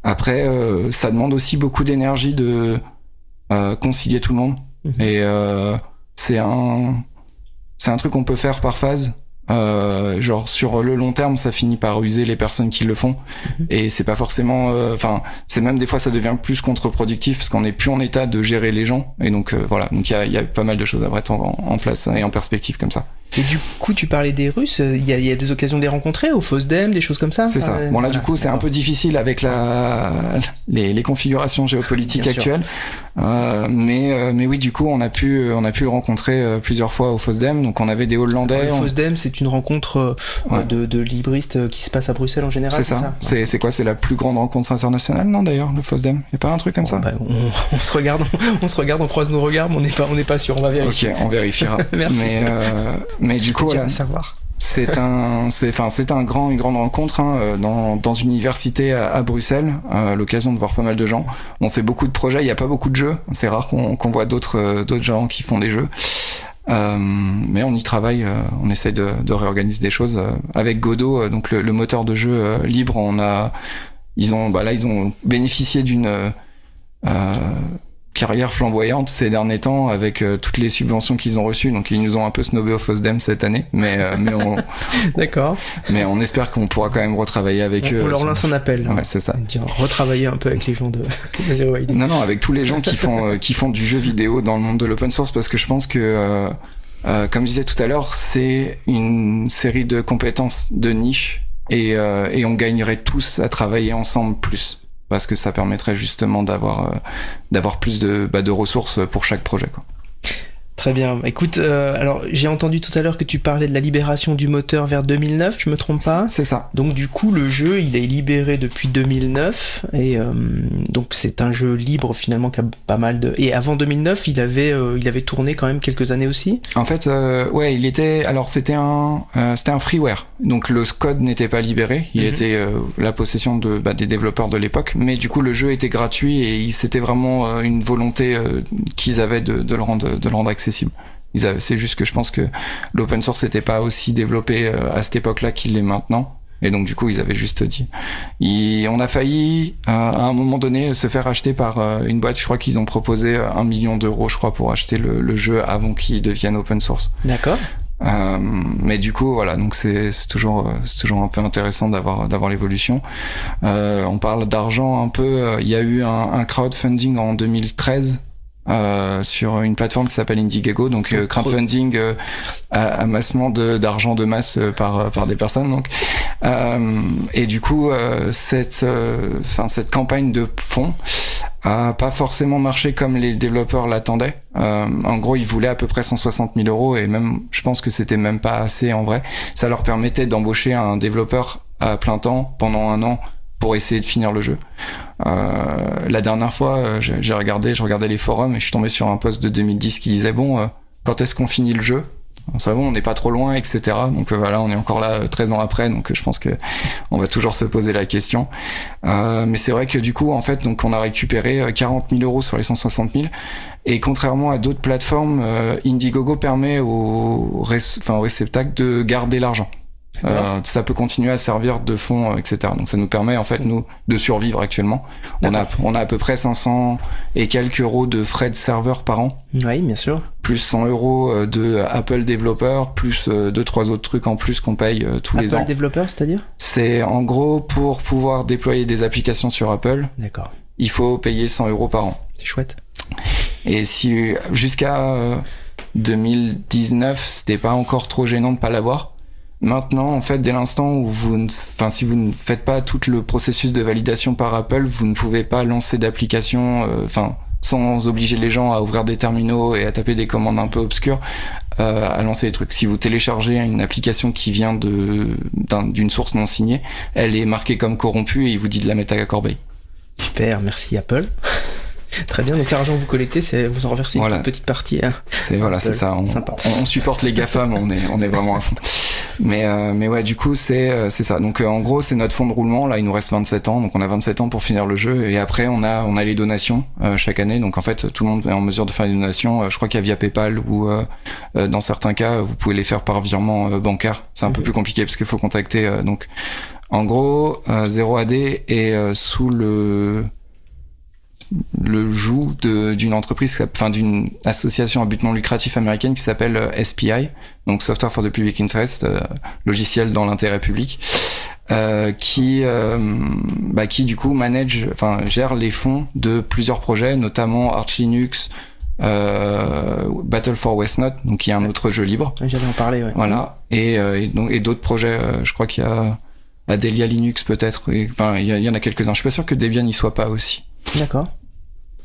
Après, ça demande aussi beaucoup d'énergie de concilier tout le monde mhm. et c'est un c'est un truc qu'on peut faire par phase. Euh, genre sur le long terme, ça finit par user les personnes qui le font, mhm. et c'est pas forcément, euh, enfin, c'est même des fois ça devient plus contre-productif parce qu'on n'est plus en état de gérer les gens, et donc euh, voilà, donc il y a, y a, pas mal de choses à mettre en, en, place et en perspective comme ça. Et du coup, tu parlais des Russes, il y a, y a, des occasions de les rencontrer au FOSDEM, des choses comme ça C'est ça. Bon là, du coup, c'est un peu difficile avec la les, les configurations géopolitiques actuelles, mais mais oui, du coup, on a pu on a pu le rencontrer plusieurs fois au FOSDEM, donc on avait des Hollandais. Le FOSDEM, c'est une rencontre euh, de, de, libristes euh, qui se passe à Bruxelles en général. C'est ça. C'est quoi C'est la plus grande rencontre internationale, non d'ailleurs, le FOSDEM? Il a pas un truc comme ça? bah, on, se regarde, on, se regarde, on croise nos regards, mais on n'est pas, on n'est pas sûr. On va vérifier. Ok, on vérifiera. Merci. Mais, euh, mais du coup, voilà. savoir. C'est un, c'est, enfin, c'est un grand, une grande rencontre hein, dans, dans une université à, Bruxelles. Euh, l'occasion de voir pas mal de gens. On sait beaucoup de projets. Il n'y a pas beaucoup de jeux. C'est rare qu'on, qu'on voit d'autres, d'autres gens qui font des jeux. Euh, mais on y travaille, euh, on essaye de, de, réorganiser des choses euh, avec Godot, donc le, le, moteur de jeu libre. On a, ils ont, bah là, ils ont bénéficié d'une carrière flamboyante ces derniers temps avec euh, toutes les subventions qu'ils ont reçues. Donc ils nous ont un peu snobé au FOSDEM cette année, mais euh, mais on d'accord. Mais on espère qu'on pourra quand même retravailler avec eux. On leur lance un appel. Ouais, c'est ça. retravailler un peu avec les gens de Zero ID. Non non, avec tous les gens qui font euh, qui font du jeu vidéo dans le monde de l'open source, parce que je pense que comme je disais tout à l'heure, c'est une série de compétences de niche et, et on gagnerait tous à travailler ensemble plus parce que ça permettrait justement d'avoir euh, plus de, bah, de ressources pour chaque projet. Très bien. Écoute, euh, alors j'ai entendu tout à l'heure que tu parlais de la libération du moteur vers 2009, je me trompe pas C'est ça. Donc du coup, le jeu, il est libéré depuis 2009 et euh, donc c'est un jeu libre finalement qui a pas mal de. Et avant 2009, il avait euh, il avait tourné quand même quelques années aussi? En fait, ouais, il était. Alors c'était un c'était un freeware, donc le code n'était pas libéré, il mhm. était la possession de bah, des développeurs de l'époque, mais du coup le jeu était gratuit et c'était vraiment une volonté qu'ils avaient de, de, le rendre de le rendre accessible c'est juste que je pense que l'open source n'était pas aussi développé euh, à cette époque-là qu'il l'est maintenant. Et donc du coup, ils avaient juste dit. on a failli euh, à un moment donné se faire acheter par euh, une boîte. Je crois qu'ils ont proposé un million d'euros, je crois, pour acheter le, jeu avant qu'il devienne open source. D'accord. mais du coup, voilà, donc c'est toujours c'est toujours un peu intéressant d'avoir d'avoir l'évolution. on parle d'argent un peu. Il y a eu un, un crowdfunding en 2013 euh, sur une plateforme qui s'appelle Indiegogo, donc euh, crowdfunding, euh, amassement d'argent de, masse euh, par par des personnes. Donc, et du coup, cette enfin cette campagne de fonds a pas forcément marché comme les développeurs l'attendaient. en gros, ils voulaient à peu près 160 000 euros et même, je pense que c'était même pas assez en vrai. Ça leur permettait d'embaucher un développeur à plein temps pendant un an pour essayer de finir le jeu. Euh, la dernière fois, euh, j'ai regardé, je regardais les forums et je suis tombé sur un post de 2010 qui disait bon, euh, quand est-ce qu'on finit le jeu? Ça bon, on n'est pas trop loin, etc. Donc voilà, on est encore là 13 ans après, donc je pense que on va toujours se poser la question. mais c'est vrai que du coup, en fait, donc on a récupéré 40 000 euros sur les 160 000. Et contrairement à d'autres plateformes, Indiegogo permet aux, enfin, aux réceptacles de garder l'argent. Euh, ça peut continuer à servir de fond, euh, etc. Donc ça nous permet en fait nous de survivre actuellement. On a on a à peu près 500 et quelques euros de frais de serveur par an. Oui, bien sûr. Plus 100 euros euh, de Apple Developer, plus deux trois autres trucs en plus qu'on paye tous les ans. Apple Developer, c'est-à-dire? C'est en gros pour pouvoir déployer des applications sur Apple. D'accord. Il faut payer 100 euros par an. C'est chouette. Et si jusqu'à 2019, c'était pas encore trop gênant de pas l'avoir. Maintenant, en fait, dès l'instant où vous, enfin, si vous ne faites pas tout le processus de validation par Apple, vous ne pouvez pas lancer d'application, euh, enfin, sans obliger les gens à ouvrir des terminaux et à taper des commandes un peu obscures, euh, à lancer des trucs. Si vous téléchargez une application qui vient de d'une source non signée, elle est marquée comme corrompue et il vous dit de la mettre à corbeille. Super, merci Apple. Très bien, donc l'argent que vous collectez, c'est vous en reversez une petite partie. Hein. C'est voilà, c'est ça. On, on, supporte les GAFAM, on est on est vraiment à fond. Mais euh, mais ouais, du coup c'est euh, c'est ça. Donc euh, en gros, c'est notre fonds de roulement. Là, il nous reste 27 ans, donc on a 27 ans pour finir le jeu. Et après, on a on a les donations chaque année. Donc en fait, tout le monde est en mesure de faire des donations. je crois qu'il y a via PayPal ou dans certains cas, vous pouvez les faire par virement bancaire. C'est un peu mhm. plus compliqué parce qu'il faut contacter. donc en gros, 0AD est sous le le joug d'une entreprise, enfin d'une association à but non lucratif américaine qui s'appelle euh, SPI, donc Software for the Public Interest, euh, logiciel dans l'intérêt public, euh, qui, euh, bah, qui du coup manage, enfin gère les fonds de plusieurs projets, notamment Arch Linux, Battle for Westnot, donc il y a un autre jeu libre. J'allais en parler. Ouais. Voilà, et, et, et d'autres projets. je crois qu'il y a Adelia Linux peut-être. Enfin, il y, en a quelques-uns. Je suis pas sûr que Debian n'y soit pas aussi. D'accord.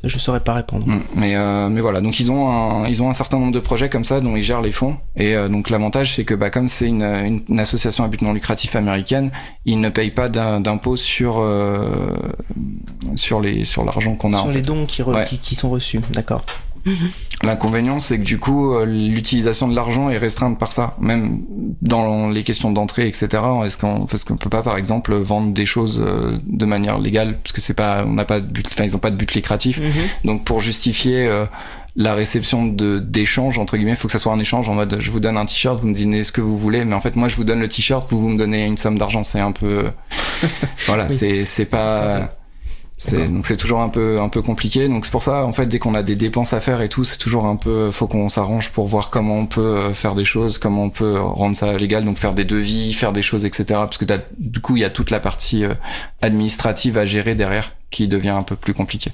Je saurais pas répondre. Mm. Mais euh, mais voilà, donc ils ont un, ils ont un certain nombre de projets comme ça dont ils gèrent les fonds et euh, donc l'avantage c'est que bah comme c'est une, une, association à but non lucratif américaine, ils ne payent pas d'impôts sur euh, sur les sur l'argent qu'on a. Sur les dons qui, qui, qui sont reçus, d'accord. Mhm. L'inconvénient, c'est que du coup, euh, l'utilisation de l'argent est restreinte par ça. Même dans les questions d'entrée, etc. Est-ce qu'on, parce qu'on peut pas, par exemple, vendre des choses euh, de manière légale, parce que c'est pas, on n'a pas de but, enfin, ils ont pas de but lucratif. Mhm. Donc, pour justifier euh, la réception de d'échange entre guillemets, il faut que ça soit un échange en mode, je vous donne un t-shirt, vous me donnez ce que vous voulez, mais en fait, moi, je vous donne le t-shirt, vous vous me donnez une somme d'argent. C'est un peu, voilà, c'est c'est pas donc c'est toujours un peu un peu compliqué. Donc c'est pour ça en fait dès qu'on a des dépenses à faire et tout, c'est toujours un peu faut qu'on s'arrange pour voir comment on peut euh, faire des choses, comment on peut rendre ça légal, donc faire des devis, faire des choses, etc. Parce que du coup il y a toute la partie euh, administrative à gérer derrière qui devient un peu plus compliquée.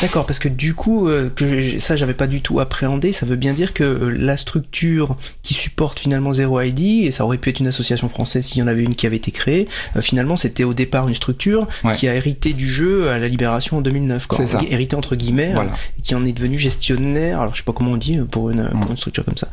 D'accord, parce que du coup, euh, que ça j'avais pas du tout appréhendé, ça veut bien dire que euh, la structure qui supporte finalement Zero ID, et ça aurait pu être une association française s'il y en avait une qui avait été créée, euh, finalement c'était au départ une structure qui a hérité du jeu à la libération en 2009, quoi. Ça. hérité entre guillemets, et qui en est devenu gestionnaire, alors je sais pas comment on dit pour une, pour une structure comme ça.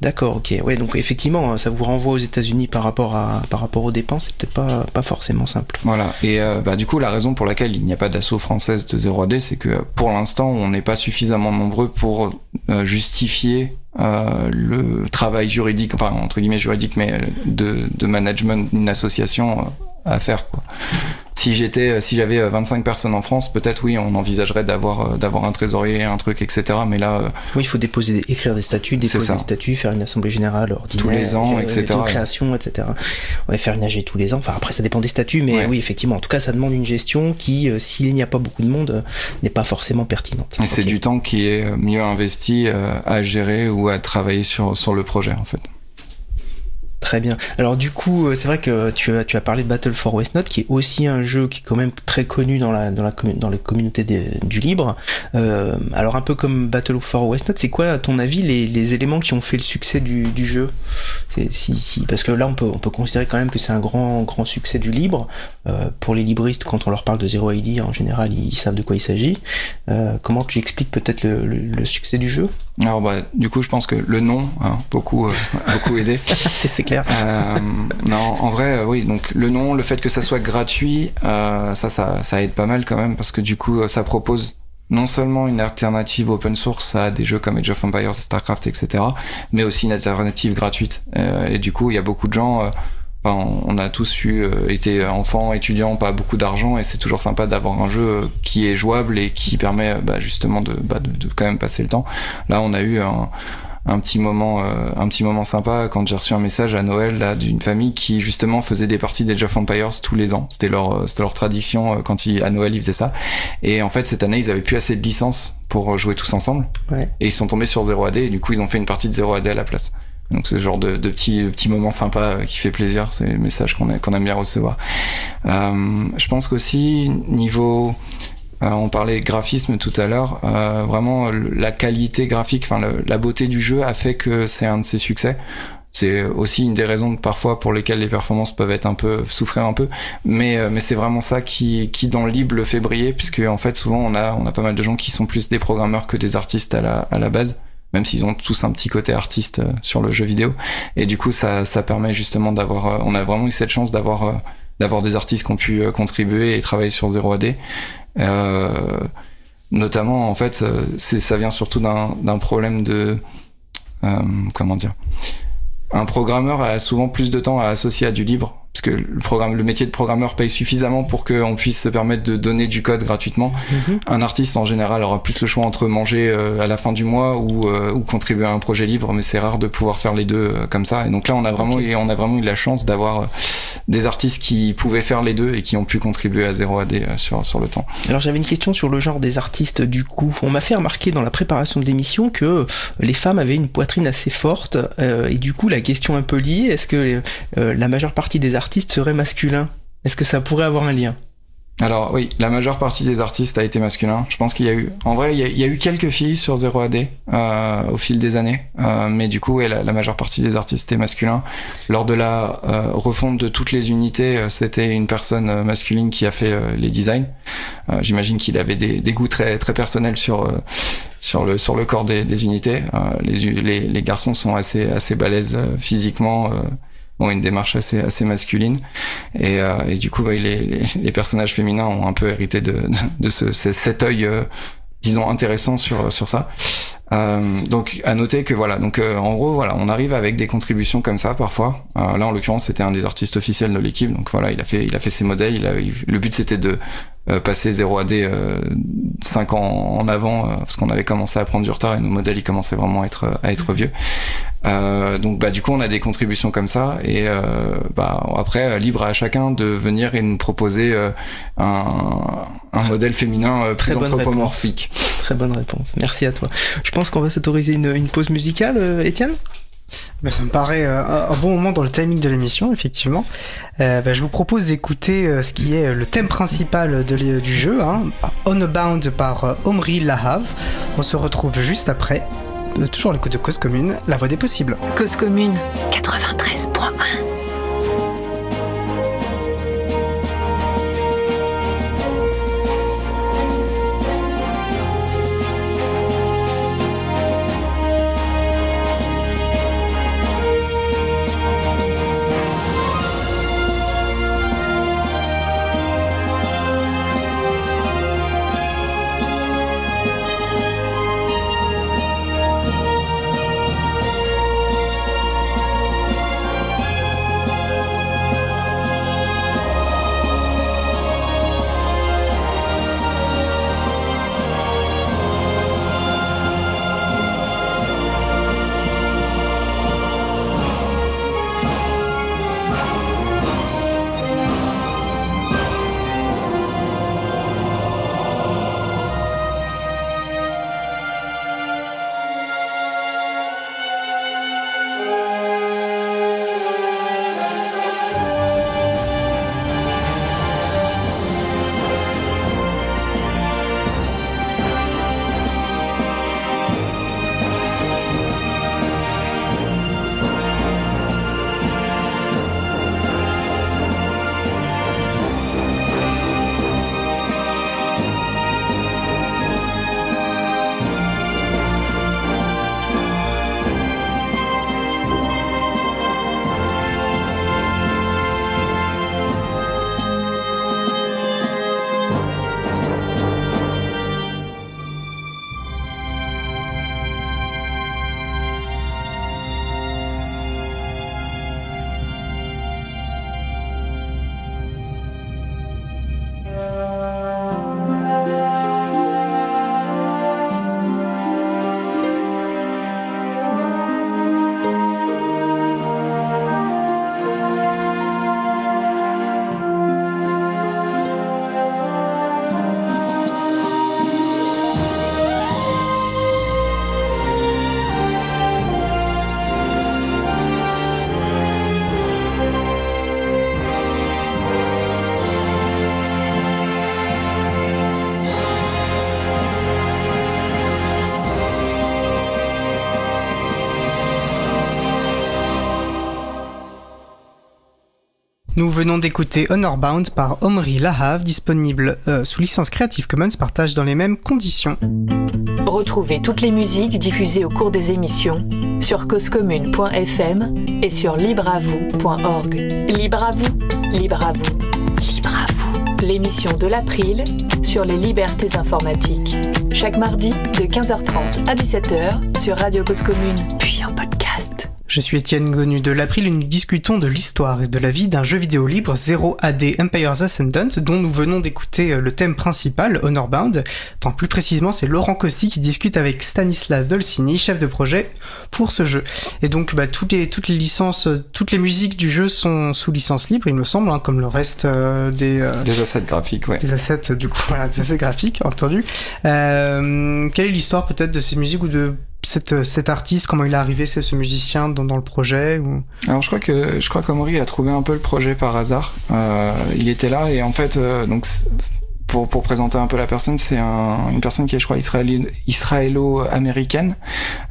D'accord, ok, ouais, donc effectivement, ça vous renvoie aux États-Unis par rapport à par rapport aux dépenses, c'est peut-être pas, pas forcément simple. Voilà, et bah, du coup, la raison pour laquelle il n'y a pas d'assaut française de 0AD, c'est que pour l'instant, on n'est pas suffisamment nombreux pour euh, justifier euh, le travail juridique, enfin entre guillemets juridique, mais de, management d'une association euh, à faire. Quoi si j'étais, euh, si j'avais 25 euh, personnes en France, peut-être oui, on envisagerait d'avoir, euh, d'avoir un trésorier, un truc, etc. Mais là, oui, il faut déposer, écrire des statuts, déposer des statuts, faire une assemblée générale ordinaire, tous les ans, etc. De création, etc. Ouais, faire une AG tous les ans. Enfin, après, ça dépend des statuts, mais oui, effectivement. En tout cas, ça demande une gestion qui, s'il n'y a pas beaucoup de monde, n'est pas forcément pertinente. Et c'est du temps qui est mieux investi à gérer ou à travailler sur sur le projet, en fait. Très bien. Alors du coup, euh, c'est vrai que tu as, tu as parlé de Battle for Westnot, qui est aussi un jeu qui est quand même très connu dans la dans la dans les communautés du libre. Euh, alors un peu comme Battle for Westnot, c'est quoi à ton avis les, les, éléments qui ont fait le succès du, du jeu? Si, si, parce que là on peut on peut considérer quand même que c'est un grand grand succès du libre. Euh, pour les libristes, quand on leur parle de Zero ID, en général ils, savent de quoi il s'agit. Euh, comment tu expliques peut-être le, le, succès du jeu? Alors bah du coup je pense que le nom a beaucoup euh, beaucoup aidé. c'est clair. Euh, non, en vrai, euh, oui. Donc le nom, le fait que ça soit gratuit, euh, ça, ça, ça aide pas mal quand même parce que du coup, ça propose non seulement une alternative open source à des jeux comme Age of Empires, Starcraft, etc., mais aussi une alternative gratuite. et du coup, il y a beaucoup de gens. on a tous eu été enfants, étudiants, pas beaucoup d'argent, et c'est toujours sympa d'avoir un jeu qui est jouable et qui permet bah, justement de, bah, de, de, quand même passer le temps. Là, on a eu un, un petit moment, un petit moment sympa quand j'ai reçu un message à Noël là d'une famille qui justement faisait des parties d'Age of Empires tous les ans. C'était leur, c'était leur tradition quand ils, à Noël ils faisaient ça. Et en fait cette année ils avaient plus assez de licences pour jouer tous ensemble. Et ils sont tombés sur 0 AD et du coup ils ont fait une partie de 0 AD à la place. Donc c'est ce genre de, de petits, petits moments sympas qui fait plaisir, c'est le message qu'on qu'on aime bien recevoir. Euh, je pense qu'aussi niveau euh, on parlait graphisme tout à l'heure. Euh, vraiment, la qualité graphique, enfin la beauté du jeu a fait que c'est un de ses succès. C'est aussi une des raisons parfois pour lesquelles les performances peuvent être un peu souffrir un peu, mais mais c'est vraiment ça qui qui dans le le fait briller, puisque en fait souvent on a pas mal de gens qui sont plus des programmeurs que des artistes à la à la base même s'ils ont tous un petit côté artiste sur le jeu vidéo. Et du coup, ça, ça permet justement d'avoir, on a vraiment eu cette chance d'avoir, d'avoir des artistes qui ont pu contribuer et travailler sur 0AD. Euh, notamment, en fait, c'est, ça vient surtout d'un, problème de, euh, comment dire, un programmeur a souvent plus de temps à associer à du libre parce que le programme, le métier de programmeur paye suffisamment pour qu'on puisse se permettre de donner du code gratuitement. Mhm. Un artiste en général aura plus le choix entre manger euh, à la fin du mois ou, euh, ou contribuer à un projet libre, mais c'est rare de pouvoir faire les deux euh, comme ça. Et donc là, on a vraiment, eu, on a vraiment eu la chance d'avoir des artistes qui pouvaient faire les deux et qui ont pu contribuer à 0 AD sur, sur le temps. Alors j'avais une question sur le genre des artistes du coup. On m'a fait remarquer dans la préparation de l'émission que les femmes avaient une poitrine assez forte et du coup la question un peu liée, est-ce que la majeure partie des artistes artiste serait masculin Est-ce que ça pourrait avoir un lien? Alors oui, la majeure partie des artistes a été masculin. Je pense qu'il y a eu, en vrai, il y a, eu quelques filles sur 0 AD euh, au fil des années, euh, mais du coup, la, majeure partie des artistes étaient masculins. Lors de la euh, refonte de toutes les unités, c'était une personne masculine qui a fait les designs. J'imagine qu'il avait des, goûts très très personnels sur sur le sur le corps des, unités. Les, les, les, garçons sont assez assez balèzes physiquement ont une démarche assez assez masculine. Et, euh, et du coup bah, les, les, personnages féminins ont un peu hérité de, de, ce, cet œil euh, disons intéressant sur sur ça. Euh, donc à noter que voilà donc euh, en gros voilà on arrive avec des contributions comme ça parfois. Euh, là en l'occurrence c'était un des artistes officiels de l'équipe. Donc voilà il a fait il a fait ses modèles. Il a, le but c'était de euh, passer 0 AD euh, 5 ans en avant euh, parce qu'on avait commencé à prendre du retard et nos modèles ils commençaient vraiment à être à être vieux. Euh, donc bah du coup on a des contributions comme ça et bah après libre à chacun de venir et nous proposer un, un modèle féminin plus anthropomorphique très bonne réponse. Merci à toi. Je pense qu'on va s'autoriser une, une pause musicale Étienne? Bah, ça me paraît euh, un bon moment dans le timing de l'émission, effectivement. Euh, bah, je vous propose d'écouter euh, ce qui est le thème principal de du jeu, hein, On Bound par Omri Lahav. On se retrouve juste après, toujours l'écoute de Cause Commune, la voix des possibles. Cause Commune 93.1 Nous venons d'écouter Honorbound par Omri Lahav, disponible euh, sous licence Creative Commons, partage dans les mêmes conditions. Retrouvez toutes les musiques diffusées au cours des émissions sur causecommune.fm et sur libreavoue.org. Libre à vous, libre à vous, libre à vous. L'émission de l'April sur les libertés informatiques. Chaque mardi de 15h30 à 17h sur Radio Cause Commune, puis en podcast. Je suis Étienne Gonu de l'April et nous discutons de l'histoire et de la vie d'un jeu vidéo libre 0 AD Empire's Ascendant dont nous venons d'écouter euh, le thème principal, Honorbound. Enfin, plus précisément, c'est Laurent Costi qui discute avec Stanislas Dolcini, chef de projet pour ce jeu. Et donc, bah, toutes, les, toutes les licences, euh, toutes les musiques du jeu sont sous licence libre, il me semble, hein, comme le reste euh, des... des assets graphiques, ouais. Des assets, du coup, voilà, des assets graphiques, entendu. quelle est l'histoire peut-être de ces musiques ou de cet artiste, comment il est arrivé, c'est ce musicien dans, dans le projet ou... Alors je crois que je crois qu'Omori a trouvé un peu le projet par hasard. Euh, il était là et en fait euh, donc pour, pour présenter un peu la personne, c'est un, une personne qui est, je crois, israélo-américaine,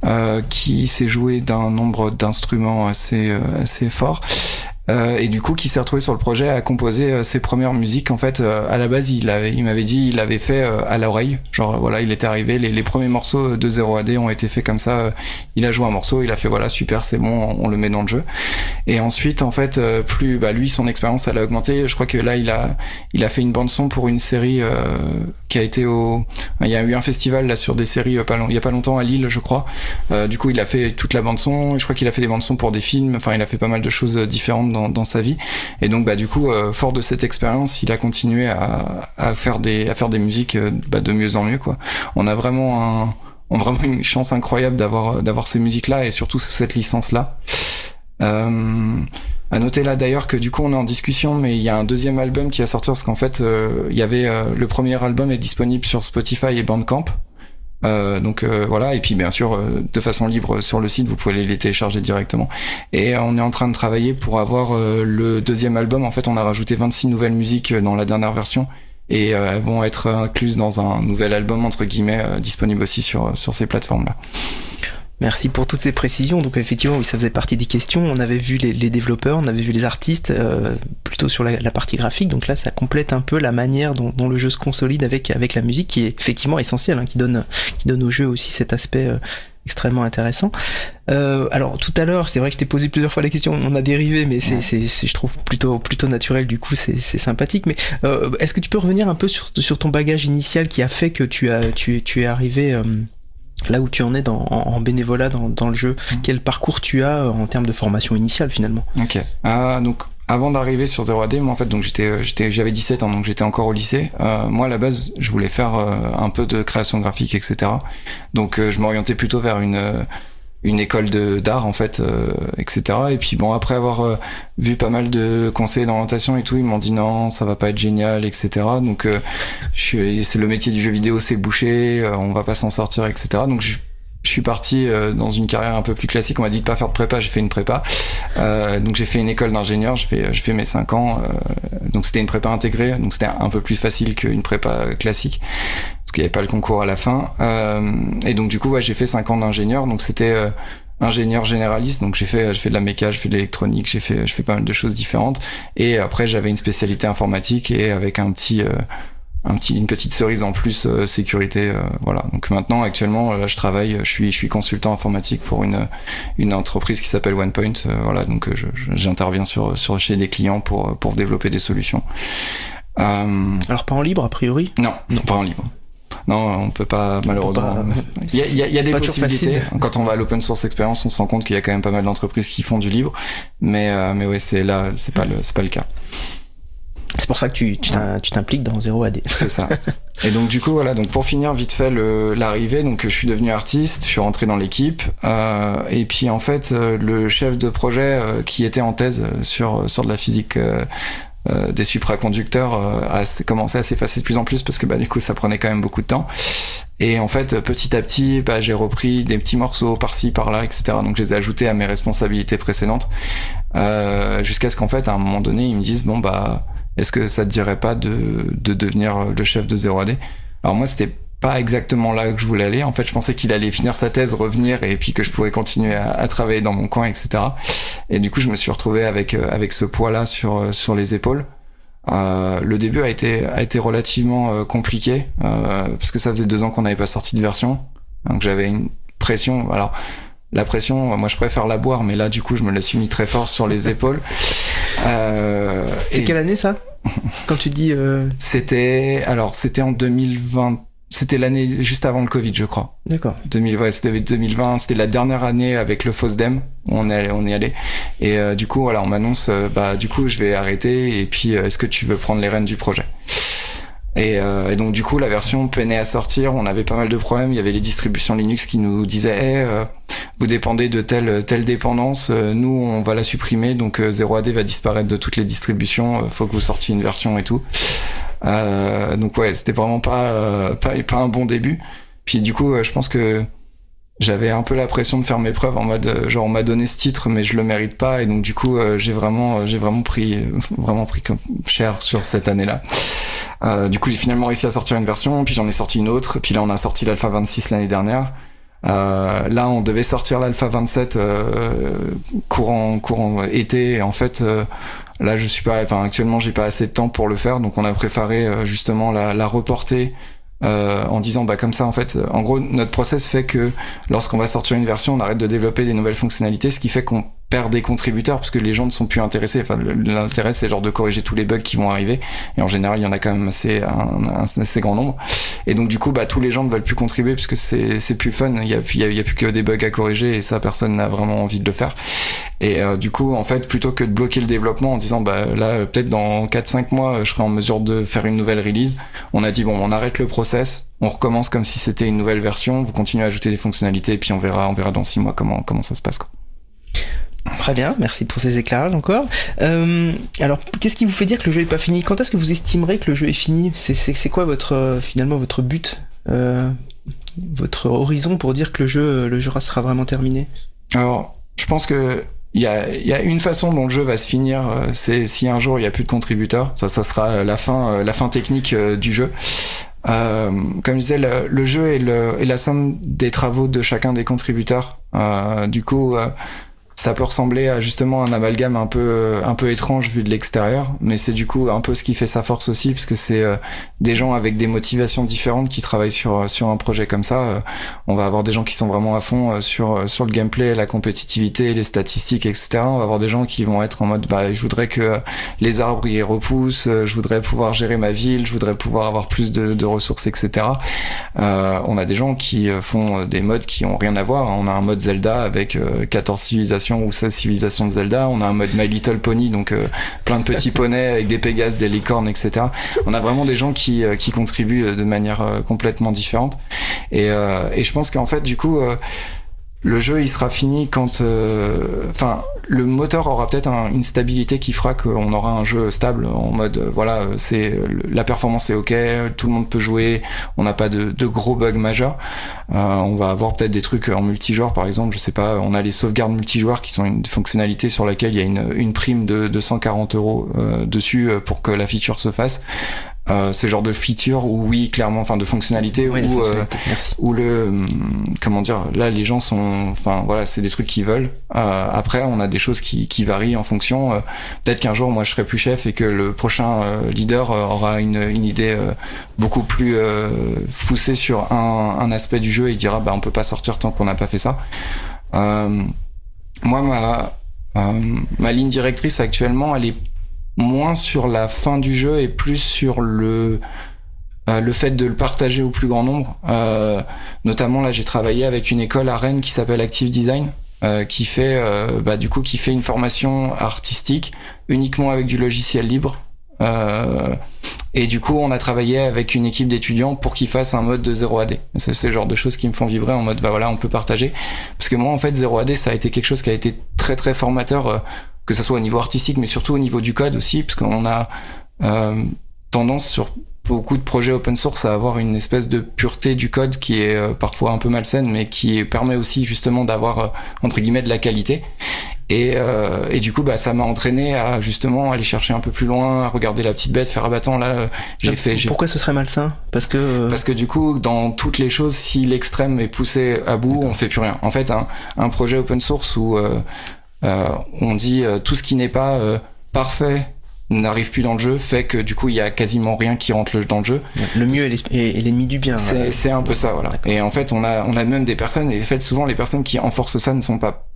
euh, qui s'est joué d'un nombre d'instruments assez, euh, assez fort euh, et du coup qui s'est retrouvé sur le projet à composer euh, ses premières musiques. En fait euh, à la base il avait il m'avait dit il avait fait à l'oreille genre voilà il était arrivé les, premiers morceaux de 0 AD ont été faits comme ça il a joué un morceau il a fait voilà super c'est bon on, le met dans le jeu. Et ensuite en fait plus bah lui son expérience elle a augmenté. Je crois que là il a il a fait une bande son pour une série qui a été au il y a eu un festival là sur des séries il y a pas longtemps à Lille je crois. Du coup il a fait toute la bande son je crois qu'il a fait des bandes son pour des films. Enfin il a fait pas mal de choses différentes dans sa vie. Et donc, bah, du coup, euh, fort de cette expérience, il a continué à, à, faire des, à faire des musiques euh, bah, de mieux en mieux. Quoi. On a vraiment un, on a vraiment une chance incroyable d'avoir, d'avoir ces musiques-là et surtout cette licence-là. Euh, à noter là d'ailleurs que du coup on est en discussion, mais il y a un deuxième album qui a sorti parce qu'en fait euh, il y avait le premier album est disponible sur Spotify et Bandcamp. Euh, donc euh, voilà, et puis bien sûr euh, de façon libre sur le site, vous pouvez les télécharger directement. Et on est en train de travailler pour avoir le deuxième album. En fait, on a rajouté 26 nouvelles musiques dans la dernière version et elles vont être incluses dans un nouvel album entre guillemets disponible aussi sur sur ces plateformes là. Merci pour toutes ces précisions. Donc effectivement, oui, ça faisait partie des questions. On avait vu les, développeurs, on avait vu les artistes euh, plutôt sur la, partie graphique. Donc là, ça complète un peu la manière dont, le jeu se consolide avec avec la musique, qui est effectivement essentielle, hein, qui donne qui donne au jeu aussi cet aspect. Euh, extrêmement intéressant. Euh, alors tout à l'heure, c'est vrai que je t'ai posé plusieurs fois la question, on a dérivé, mais c'est, c'est, je trouve plutôt plutôt naturel. Du coup, c'est, c'est sympathique. Mais est-ce que tu peux revenir un peu sur, sur ton bagage initial qui a fait que tu as tu, tu es arrivé là où tu en es dans, en, bénévolat dans, dans, le jeu, mm. quel parcours tu as euh, en termes de formation initiale finalement? Ok. Ah, donc avant d'arriver sur 0AD, moi en fait donc j'étais euh, j'étais j'avais 17 ans donc j'étais encore au lycée. Euh, moi à la base je voulais faire euh, un peu de création graphique etc. Donc je m'orientais plutôt vers une une école de d'art en fait euh, etc et puis bon après avoir euh, vu pas mal de conseils d'orientation et tout ils m'ont dit non ça va pas être génial etc donc euh, c'est le métier du jeu vidéo c'est bouché on va pas s'en sortir etc donc je, je suis parti dans une carrière un peu plus classique. On m'a dit de pas faire de prépa, j'ai fait une prépa. Euh, donc j'ai fait une école d'ingénieur, j'ai fait, fait mes 5 ans. donc c'était une prépa intégrée, donc c'était un peu plus facile qu'une prépa classique parce qu'il n'y avait pas le concours à la fin. Euh, et donc du coup, ouais, j'ai fait 5 ans d'ingénieur, donc c'était euh, ingénieur généraliste, donc j'ai fait, j'ai fait de la méca, j'ai fait de l'électronique, j'ai fait, je fais pas mal de choses différentes. Et après, j'avais une spécialité informatique et avec un petit, euh, un petit, une petite cerise en plus sécurité, voilà. Donc maintenant, actuellement, là, je travaille, je suis, je suis consultant informatique pour une, une entreprise qui s'appelle OnePoint, voilà. Donc j'interviens sur, sur chez des clients pour, pour développer des solutions. Alors pas en libre a priori? Non, non pas en libre. Non, on peut pas malheureusement. Il y a, des possibilités. Quand on va à l'open source expérience, on se rend compte qu'il y a quand même pas mal d'entreprises qui font du libre, mais euh, mais ouais, c'est là, c'est pas le c'est pas le cas. C'est pour ça que tu tu t'impliques dans 0 AD. C'est ça. Et donc du coup voilà donc pour finir vite fait l'arrivée donc je suis devenu artiste, je suis rentré dans l'équipe euh, et puis en fait euh, le chef de projet euh, qui était en thèse sur sur de la physique euh, des supraconducteurs euh, a à s'effacer de plus en plus parce que bah, du coup ça prenait quand même beaucoup de temps. Et en fait, petit à petit, bah, j'ai repris des petits morceaux par-ci, par-là, etc. Donc je les ai ajoutés à mes responsabilités précédentes. Euh, Jusqu'à ce qu'en fait, à un moment donné, ils me disent, bon, bah, est-ce que ça te dirait pas de, de devenir le chef de 0AD Alors moi, c'était pas exactement là que je voulais aller. En fait, je pensais qu'il allait finir sa thèse, revenir, et puis que je pourrais continuer à, travailler dans mon coin, etc. Et du coup, je me suis retrouvé avec euh, avec ce poids-là sur euh, sur les épaules. Euh, le début a été a été relativement euh, compliqué parce que ça faisait deux ans qu'on n'avait pas sorti de version, donc j'avais une pression. Alors la pression, moi je préfère la boire, mais là du coup je me la suis mis très fort sur les épaules. C'est quelle année ça? Quand tu dis C'était alors c'était en 2020 c'était l'année juste avant le Covid, je crois. D'accord. 2000, ouais, c'était 2020. C'était la dernière année avec le FOSDEM. On est allé, on y allait. Et euh, du coup, voilà, on m'annonce, euh, bah, du coup, je vais arrêter. Et puis, euh, est-ce que tu veux prendre les rênes du projet? Et, et, donc, du coup, la version peinait à sortir. On avait pas mal de problèmes. Il y avait les distributions Linux qui nous disaient, vous dépendez de telle telle dépendance. nous, on va la supprimer. Donc, 0AD va disparaître de toutes les distributions. faut que vous sortiez une version et tout. Euh, donc ouais, c'était vraiment pas, euh, pas, pas un bon début. Puis du coup, euh, je pense que j'avais un peu la pression de faire mes preuves en mode genre on m'a donné ce titre mais je le mérite pas et donc du coup j'ai vraiment j'ai vraiment pris vraiment pris cher sur cette année-là. Euh, du coup j'ai finalement réussi à sortir une version puis j'en ai sorti une autre puis là on a sorti l'alpha 26 l'année dernière. Euh, là on devait sortir l'alpha 27 courant courant été en fait Là, je suis pas, enfin, actuellement, j'ai pas assez de temps pour le faire, donc on a préféré euh, justement la, reporter euh, en disant bah comme ça en fait en gros notre process fait que lorsqu'on va sortir une version on arrête de développer des nouvelles fonctionnalités ce qui fait qu'on perd des contributeurs parce que les gens ne sont plus intéressés. Enfin, l'intérêt c'est genre de corriger tous les bugs qui vont arriver. Et en général, il y en a quand même assez un, assez grand nombre. Et donc du coup, bah tous les gens ne veulent plus contribuer parce que c'est plus fun. Il y a il y a, plus que des bugs à corriger et ça personne n'a vraiment envie de le faire. Et euh, du coup, en fait, plutôt que de bloquer le développement en disant bah là peut-être dans 4-5 mois, je serai en mesure de faire une nouvelle release, on a dit bon, on arrête le process, on recommence comme si c'était une nouvelle version, vous continuez à ajouter des fonctionnalités et puis on verra on verra dans 6 mois comment comment ça se passe quoi. Très bien, merci pour ces éclairages encore. Euh, alors, qu'est-ce qui vous fait dire que le jeu n'est pas fini? Quand est-ce que vous estimerez que le jeu est fini? C'est quoi votre euh, finalement votre but, euh, votre horizon pour dire que le jeu le jeu sera vraiment terminé? Alors, je pense que il y a, une façon dont le jeu va se finir, c'est si un jour il n'y a plus de contributeurs, ça, ça sera la fin, la fin technique du jeu. Comme je disais, le, jeu est, est, la somme des travaux de chacun des contributeurs. Du coup, ça peut ressembler à justement un amalgame un peu un peu étrange vu de l'extérieur, mais c'est du coup un peu ce qui fait sa force aussi, parce que c'est euh, des gens avec des motivations différentes qui travaillent sur sur un projet comme ça. Euh, on va avoir des gens qui sont vraiment à fond euh, sur sur le gameplay, la compétitivité, les statistiques, etc. On va avoir des gens qui vont être en mode bah je voudrais que les arbres y repoussent, je voudrais pouvoir gérer ma ville, je voudrais pouvoir avoir plus de, de ressources, etc. on a des gens qui font des modes qui ont rien à voir. On a un mode Zelda avec 14 civilisations ou sa civilisation de Zelda. On a un mode My Little Pony, donc euh, plein de petits poneys avec des pégases, des licornes, etc. On a vraiment des gens qui, euh, qui contribuent euh, de manière complètement différente. Et, et je pense qu'en fait, du coup, le jeu il sera fini quand enfin le moteur aura peut-être une stabilité qui fera qu'on aura un jeu stable en mode voilà c'est la performance est ok tout le monde peut jouer on n'a pas de, gros bugs majeurs. Euh, on va avoir peut-être des trucs en multijoueur par exemple je sais pas on a les sauvegardes multijoueurs qui sont une fonctionnalité sur laquelle il y a une, prime de 240 euros euh, dessus euh, pour que la feature se fasse euh, ce genre de feature où oui clairement enfin de fonctionnalité où euh, où le hum, comment dire là les gens sont enfin voilà c'est des trucs qu'ils veulent. Euh, après on a des choses qui, qui varient en fonction. Euh, peut-être qu'un jour moi je serai plus chef et que le prochain euh, leader aura une, une idée beaucoup plus poussée sur un, un, aspect du jeu et il dira bah on peut pas sortir tant qu'on n'a pas fait ça. Moi ma ma ligne directrice actuellement elle est moins sur la fin du jeu et plus sur le euh, le fait de le partager au plus grand nombre. Euh, notamment là, j'ai travaillé avec une école à Rennes qui s'appelle Active Design, euh, qui fait bah, du coup qui fait une formation artistique uniquement avec du logiciel libre. Et du coup, on a travaillé avec une équipe d'étudiants pour qu'ils fassent un mode de 0 AD. C'est le genre de choses qui me font vibrer en mode bah voilà, on peut partager. Parce que moi, en fait, 0 AD, ça a été quelque chose qui a été très très formateur que ce soit au niveau artistique, mais surtout au niveau du code aussi, parce qu'on a euh, tendance sur beaucoup de projets open source à avoir une espèce de pureté du code qui est euh, parfois un peu malsaine, mais qui permet aussi justement d'avoir euh, entre guillemets de la qualité. Et, euh, et du coup, bah, ça m'a entraîné à justement aller chercher un peu plus loin, à regarder la petite bête, faire abattant là. J'ai fait. Pourquoi ce serait malsain? Parce que parce que du coup, dans toutes les choses, si l'extrême est poussé à bout, on fait plus rien. En fait, un, un projet open source où on dit tout ce qui n'est pas parfait n'arrive plus dans le jeu fait que du coup il y a quasiment rien qui rentre dans le jeu. Le mieux est l'ennemi du bien. C'est un peu ça voilà. Et en fait on a on a même des personnes et en fait souvent les personnes qui enforcent ça ne sont pas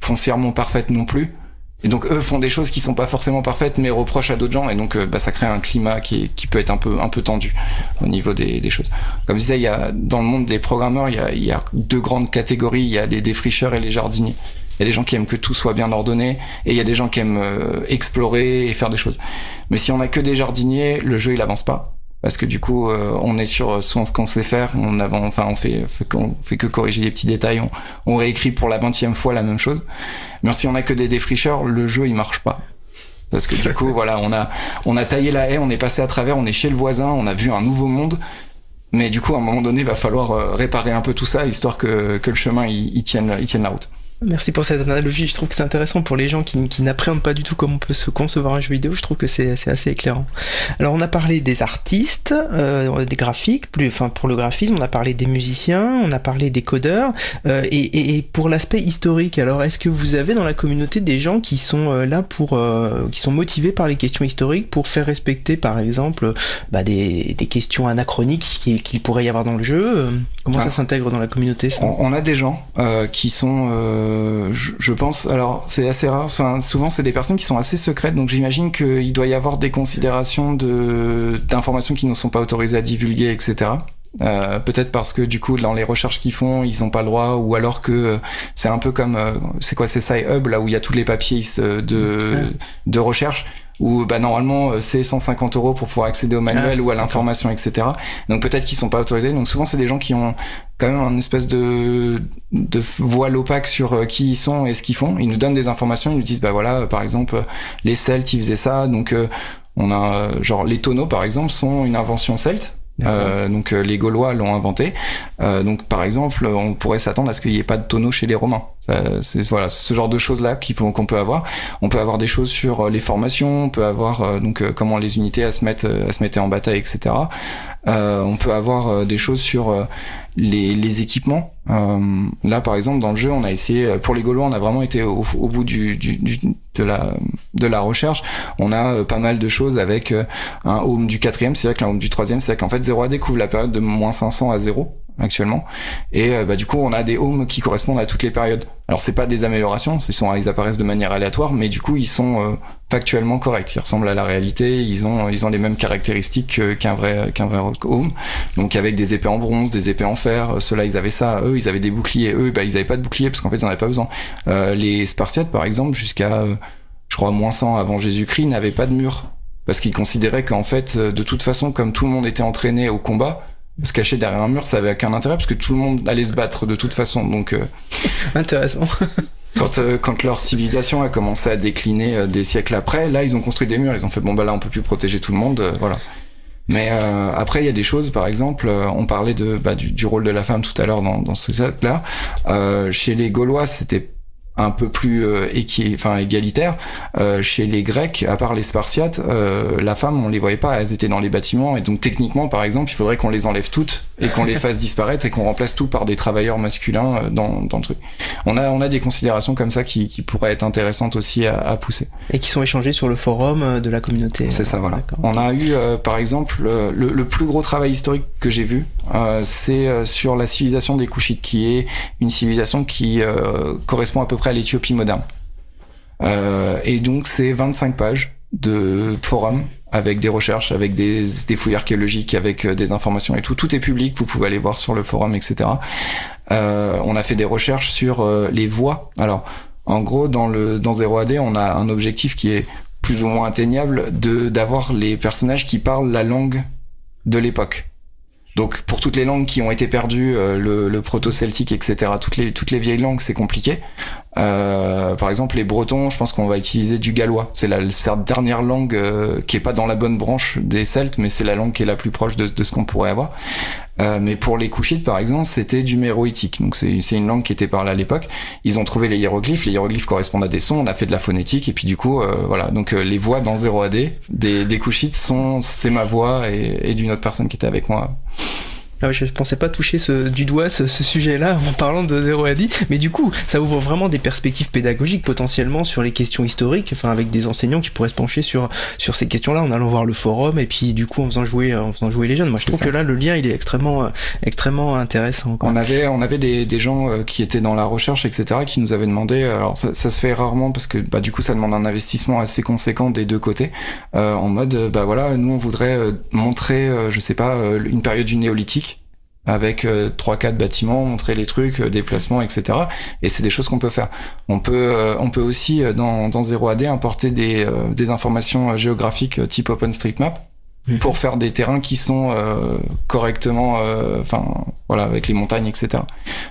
foncièrement parfaites non plus. Et donc eux font des choses qui sont pas forcément parfaites mais reprochent à d'autres gens et donc euh, bah, ça crée un climat qui, qui peut être un peu un peu tendu au niveau des, des choses. Comme je disais, il y a dans le monde des programmeurs, il y a, il y a deux grandes catégories, il y a les défricheurs et les jardiniers. Il y a des gens qui aiment que tout soit bien ordonné et il y a des gens qui aiment euh, explorer et faire des choses. Mais si on a que des jardiniers, le jeu il avance pas parce que du coup euh, on est sur soit ce qu'on sait faire, on avant, enfin on fait, fait, fait que corriger les petits détails, on, on réécrit pour la vingtième fois la même chose. Mais si on a que des défricheurs, le jeu il marche pas parce que du coup voilà on a on a taillé la haie, on est passé à travers, on est chez le voisin, on a vu un nouveau monde. Mais du coup, à un moment donné, il va falloir euh, réparer un peu tout ça, histoire que, que le chemin il, il, tienne, il tienne la route. Merci pour cette analogie. Je trouve que c'est intéressant pour les gens qui, qui n'appréhendent pas du tout comment on peut se concevoir un jeu vidéo. Je trouve que c'est assez éclairant. Alors, on a parlé des artistes, euh, des graphiques, plus, enfin pour le graphisme, on a parlé des musiciens, on a parlé des codeurs. Euh, et, et, pour l'aspect historique, alors est-ce que vous avez dans la communauté des gens qui sont euh, là pour, qui sont motivés par les questions historiques pour faire respecter, par exemple, bah, des, des, questions anachroniques qu'il qui pourrait y avoir dans le jeu? Comment ça ah. s'intègre dans la communauté ça? On, on, a des gens qui sont euh, je, pense, alors c'est assez rare, enfin, souvent c'est des personnes qui sont assez secrètes, donc j'imagine qu'il doit y avoir des considérations de d'informations qui ne sont pas autorisées à divulguer, etc. Euh, peut-être parce que du coup dans les recherches qu'ils font ils n'ont pas le droit ou alors que euh, c'est un peu comme euh, c'est quoi c'est SciHub là où il y a tous les papiers de, de recherche où bah, normalement euh, c'est 150 euros pour pouvoir accéder au manuel ah, ou à l'information, etc. Donc peut-être qu'ils sont pas autorisés. Donc souvent c'est des gens qui ont quand même un espèce de, de voile opaque sur euh, qui ils sont et ce qu'ils font. Ils nous donnent des informations, ils nous disent bah voilà par exemple les Celtes ils faisaient ça, donc euh, on a genre les tonneaux par exemple sont une invention celte. Euh, donc euh, les Gaulois l'ont inventé. Euh, donc par exemple, on pourrait s'attendre à ce qu'il n'y ait pas de tonneau chez les Romains. C'est voilà ce genre de choses là qu'on peut avoir. On peut avoir des choses sur les formations, on peut avoir donc comment les unités à se mettre à se mettre en bataille, etc. on peut avoir des choses sur les, les équipements. Euh, là, par exemple, dans le jeu, on a essayé, pour les Gaulois, on a vraiment été au, au bout du, du, du, de, la, de la recherche. On a euh, pas mal de choses avec euh, un home du quatrième, vrai qu'un home du troisième, vrai qu'en fait, 0 AD couvre la période de moins 500 à 0 actuellement. Et euh, bah, du coup, on a des homes qui correspondent à toutes les périodes. Alors, c'est pas des améliorations, ils, ils apparaissent de manière aléatoire, mais du coup, ils sont euh, factuellement corrects. Ils ressemblent à la réalité, ils ont, ils ont les mêmes caractéristiques qu'un vrai, qu'un vrai home. Donc, avec des épées en bronze, des épées en fer, ceux-là, ils avaient ça. Eux, ils avaient des boucliers. Eux, bah, ils avaient pas de boucliers parce qu'en fait, ils en avaient pas besoin. Euh, les Spartiates, par exemple, jusqu'à, je crois, moins 100 avant Jésus-Christ, n'avaient pas de mur. Parce qu'ils considéraient qu'en fait, de toute façon, comme tout le monde était entraîné au combat, se cacher derrière un mur, ça avait aucun intérêt parce que tout le monde allait se battre de toute façon. Donc euh, intéressant. quand, euh, quand leur civilisation a commencé à décliner euh, des siècles après, là ils ont construit des murs, ils ont fait bon bah là on peut plus protéger tout le monde, voilà. Mais après il y a des choses, par exemple, on parlait de bah, du, du, rôle de la femme tout à l'heure dans, dans ce cas-là. chez les Gaulois, c'était un peu plus euh, enfin égalitaire. Euh, chez les Grecs, à part les Spartiates, euh, la femme, on les voyait pas, elles étaient dans les bâtiments, et donc techniquement, par exemple, il faudrait qu'on les enlève toutes et qu'on les fasse disparaître et qu'on remplace tout par des travailleurs masculins euh, dans, dans le truc. On a, on a des considérations comme ça qui, qui pourraient être intéressantes aussi à, à, pousser. Et qui sont échangées sur le forum euh, de la communauté. C'est ça, voilà. On a eu, par exemple, le, le, plus gros travail historique que j'ai vu, c'est sur la civilisation des Couchites, qui est une civilisation qui correspond à peu près à l'Éthiopie moderne. Euh, et donc c'est 25 pages de forum avec des recherches, avec des, des fouilles archéologiques, avec euh, des informations et tout. Tout est public, vous pouvez aller voir sur le forum, etc. Euh, on a fait des recherches sur euh, les voix. Alors, en gros, dans le dans 0AD, on a un objectif qui est plus ou moins atteignable de d'avoir les personnages qui parlent la langue de l'époque. Donc pour toutes les langues qui ont été perdues, euh, le, le proto-celtique, etc., toutes les, toutes les vieilles langues, c'est compliqué. Par exemple, les Bretons, je pense qu'on va utiliser du gallois. C'est la, dernière langue qui est pas dans la bonne branche des Celtes, mais c'est la langue qui est la plus proche de, de ce qu'on pourrait avoir. Euh, mais pour les Couchites, par exemple, c'était du méroïtique. Donc c'est une langue qui était parlée à l'époque. Ils ont trouvé les hiéroglyphes. Les hiéroglyphes correspondent à des sons. On a fait de la phonétique et puis du coup, euh, voilà. Donc euh, les voix dans 0 AD des, des Couchites sont c'est ma voix et, et d'une autre personne qui était avec moi. Ah oui, je pensais pas toucher ce, du doigt ce, ce sujet-là en parlant de 0 à 10, mais du coup, ça ouvre vraiment des perspectives pédagogiques potentiellement sur les questions historiques, enfin avec des enseignants qui pourraient se pencher sur sur ces questions-là en allant voir le forum et puis du coup en faisant jouer en faisant jouer les jeunes. Moi, je trouve que là le lien il est extrêmement euh, extrêmement intéressant. On avait on avait des, des gens euh, qui étaient dans la recherche etc qui nous avaient demandé. Alors ça, ça, se fait rarement parce que bah du coup ça demande un investissement assez conséquent des deux côtés. Euh, en mode bah voilà nous on voudrait montrer je sais pas une période du néolithique avec euh, trois quatre bâtiments, montrer les trucs, euh, déplacements, etc. Et c'est des choses qu'on peut faire. On peut euh, on peut aussi dans dans 0AD importer des des informations géographiques type OpenStreetMap Mhm. pour faire des terrains qui sont euh, correctement, euh, enfin voilà, avec les montagnes, etc.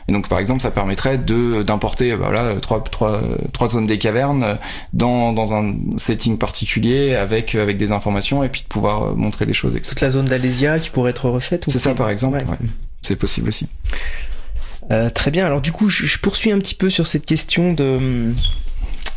Et donc par exemple, ça permettrait de d'importer voilà trois trois trois zones des cavernes dans dans un setting particulier avec avec des informations et puis de pouvoir euh, montrer des choses. Etc. Toute la zone d'Alésia qui pourrait être refaite. C'est ça par exemple. Ouais. C'est possible aussi. Euh, très bien. Alors du coup, je, je, poursuis un petit peu sur cette question de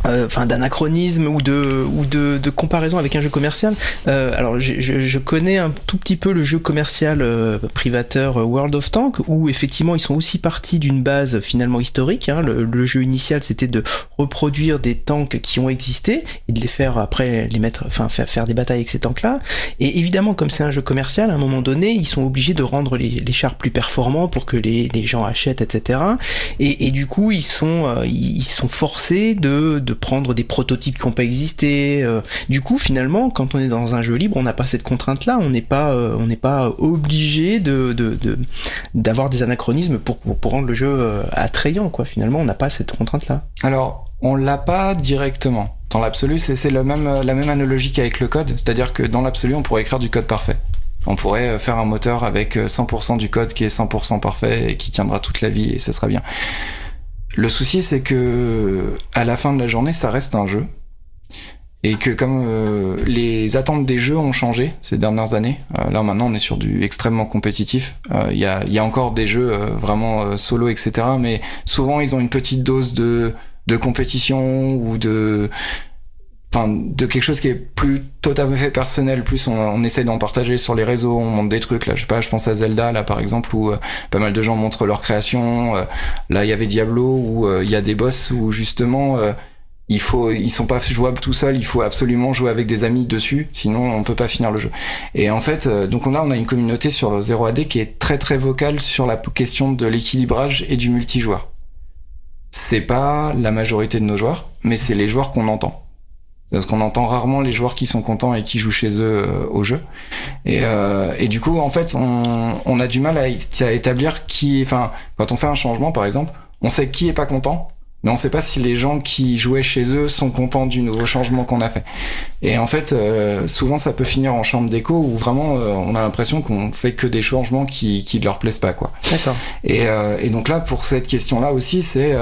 euh, enfin d'anachronisme ou de ou de, de, comparaison avec un jeu commercial. Euh, alors je, je, connais un tout petit peu le jeu commercial euh, privateur euh, World of Tank où effectivement ils sont aussi partis d'une base finalement historique. Hein. Le, le, jeu initial c'était de reproduire des tanks qui ont existé et de les faire après les mettre, enfin faire, faire des batailles avec ces tanks là. Et évidemment comme c'est un jeu commercial, à un moment donné ils sont obligés de rendre les, les chars plus performants pour que les, les gens achètent, etc. Et, et, du coup ils sont ils sont forcés de prendre des prototypes qui n'ont pas existé. Euh. du coup, finalement, quand on est dans un jeu libre, on n'a pas cette contrainte-là. On n'est pas, euh, on n'est pas obligé de, d'avoir des anachronismes pour, pour, rendre le jeu euh, attrayant. Quoi. Finalement, on n'a pas cette contrainte-là. Alors, on l'a pas directement. Dans l'absolu, c'est, même, la même analogie qu'avec le code. C'est-à-dire que dans l'absolu, on pourrait écrire du code parfait. On pourrait faire un moteur avec 100% du code qui est 100% parfait et qui tiendra toute la vie et ce sera bien. Le souci, c'est que à la fin de la journée, ça reste un jeu. Et que comme euh, les attentes des jeux ont changé ces dernières années, euh, là maintenant on est sur du extrêmement compétitif. Euh, il y, a, y, a, encore des jeux vraiment solo, etc. Mais souvent ils ont une petite dose de, de compétition ou de enfin de quelque chose qui est plus totalement fait personnel plus on, on essaie d'en partager sur les réseaux on montre des trucs là je sais pas je pense à Zelda là par exemple où euh, pas mal de gens montrent leur création euh, là il y avait Diablo où euh, il y a des boss où justement il faut ils sont pas jouables tout seuls il faut absolument jouer avec des amis dessus sinon on peut pas finir le jeu. Et en fait donc là on a une communauté sur le 0AD qui est très très vocale sur la question de l'équilibrage et du multijoueur. C'est pas la majorité de nos joueurs mais c'est les joueurs qu'on entend parce qu'on entend rarement les joueurs qui sont contents et qui jouent chez eux euh, au jeu. Et, euh, et, du coup, en fait, on, on, a du mal à, à, établir qui. Enfin, quand on fait un changement, par exemple, on sait qui est pas content, mais on sait pas si les gens qui jouaient chez eux sont contents du nouveau changement qu'on a fait. Et en fait, euh, souvent, ça peut finir en chambre d'écho où vraiment, euh, on a l'impression qu'on fait que des changements qui qui leur plaisent pas, quoi. D'accord. Et, euh, et donc là, pour cette question-là aussi, c'est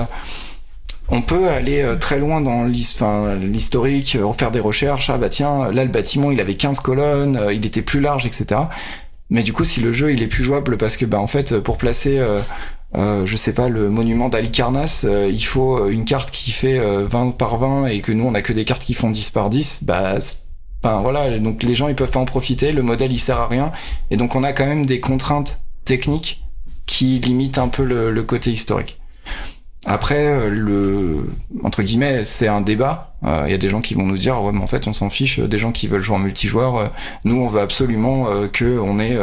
on peut aller euh, très loin dans l'historique, euh, faire des recherches. Ah bah tiens, là le bâtiment il avait 15 colonnes, euh, il était plus large, etc. Mais du coup, si le jeu il est plus jouable parce que bah en fait pour placer euh, je sais pas, le monument d'Alicarnasse, euh, il faut une carte qui fait 20 par 20 et que nous on a que des cartes qui font 10 par 10, bah enfin voilà, donc les gens ils peuvent pas en profiter, le modèle il sert à rien et donc on a quand même des contraintes techniques qui limitent un peu le côté historique. Après, euh, le entre guillemets, c'est un débat. Il euh, y a des gens qui vont nous dire, ouais, mais en fait, on s'en fiche. Des gens qui veulent jouer en multijoueur. Euh, nous, on veut absolument que on ait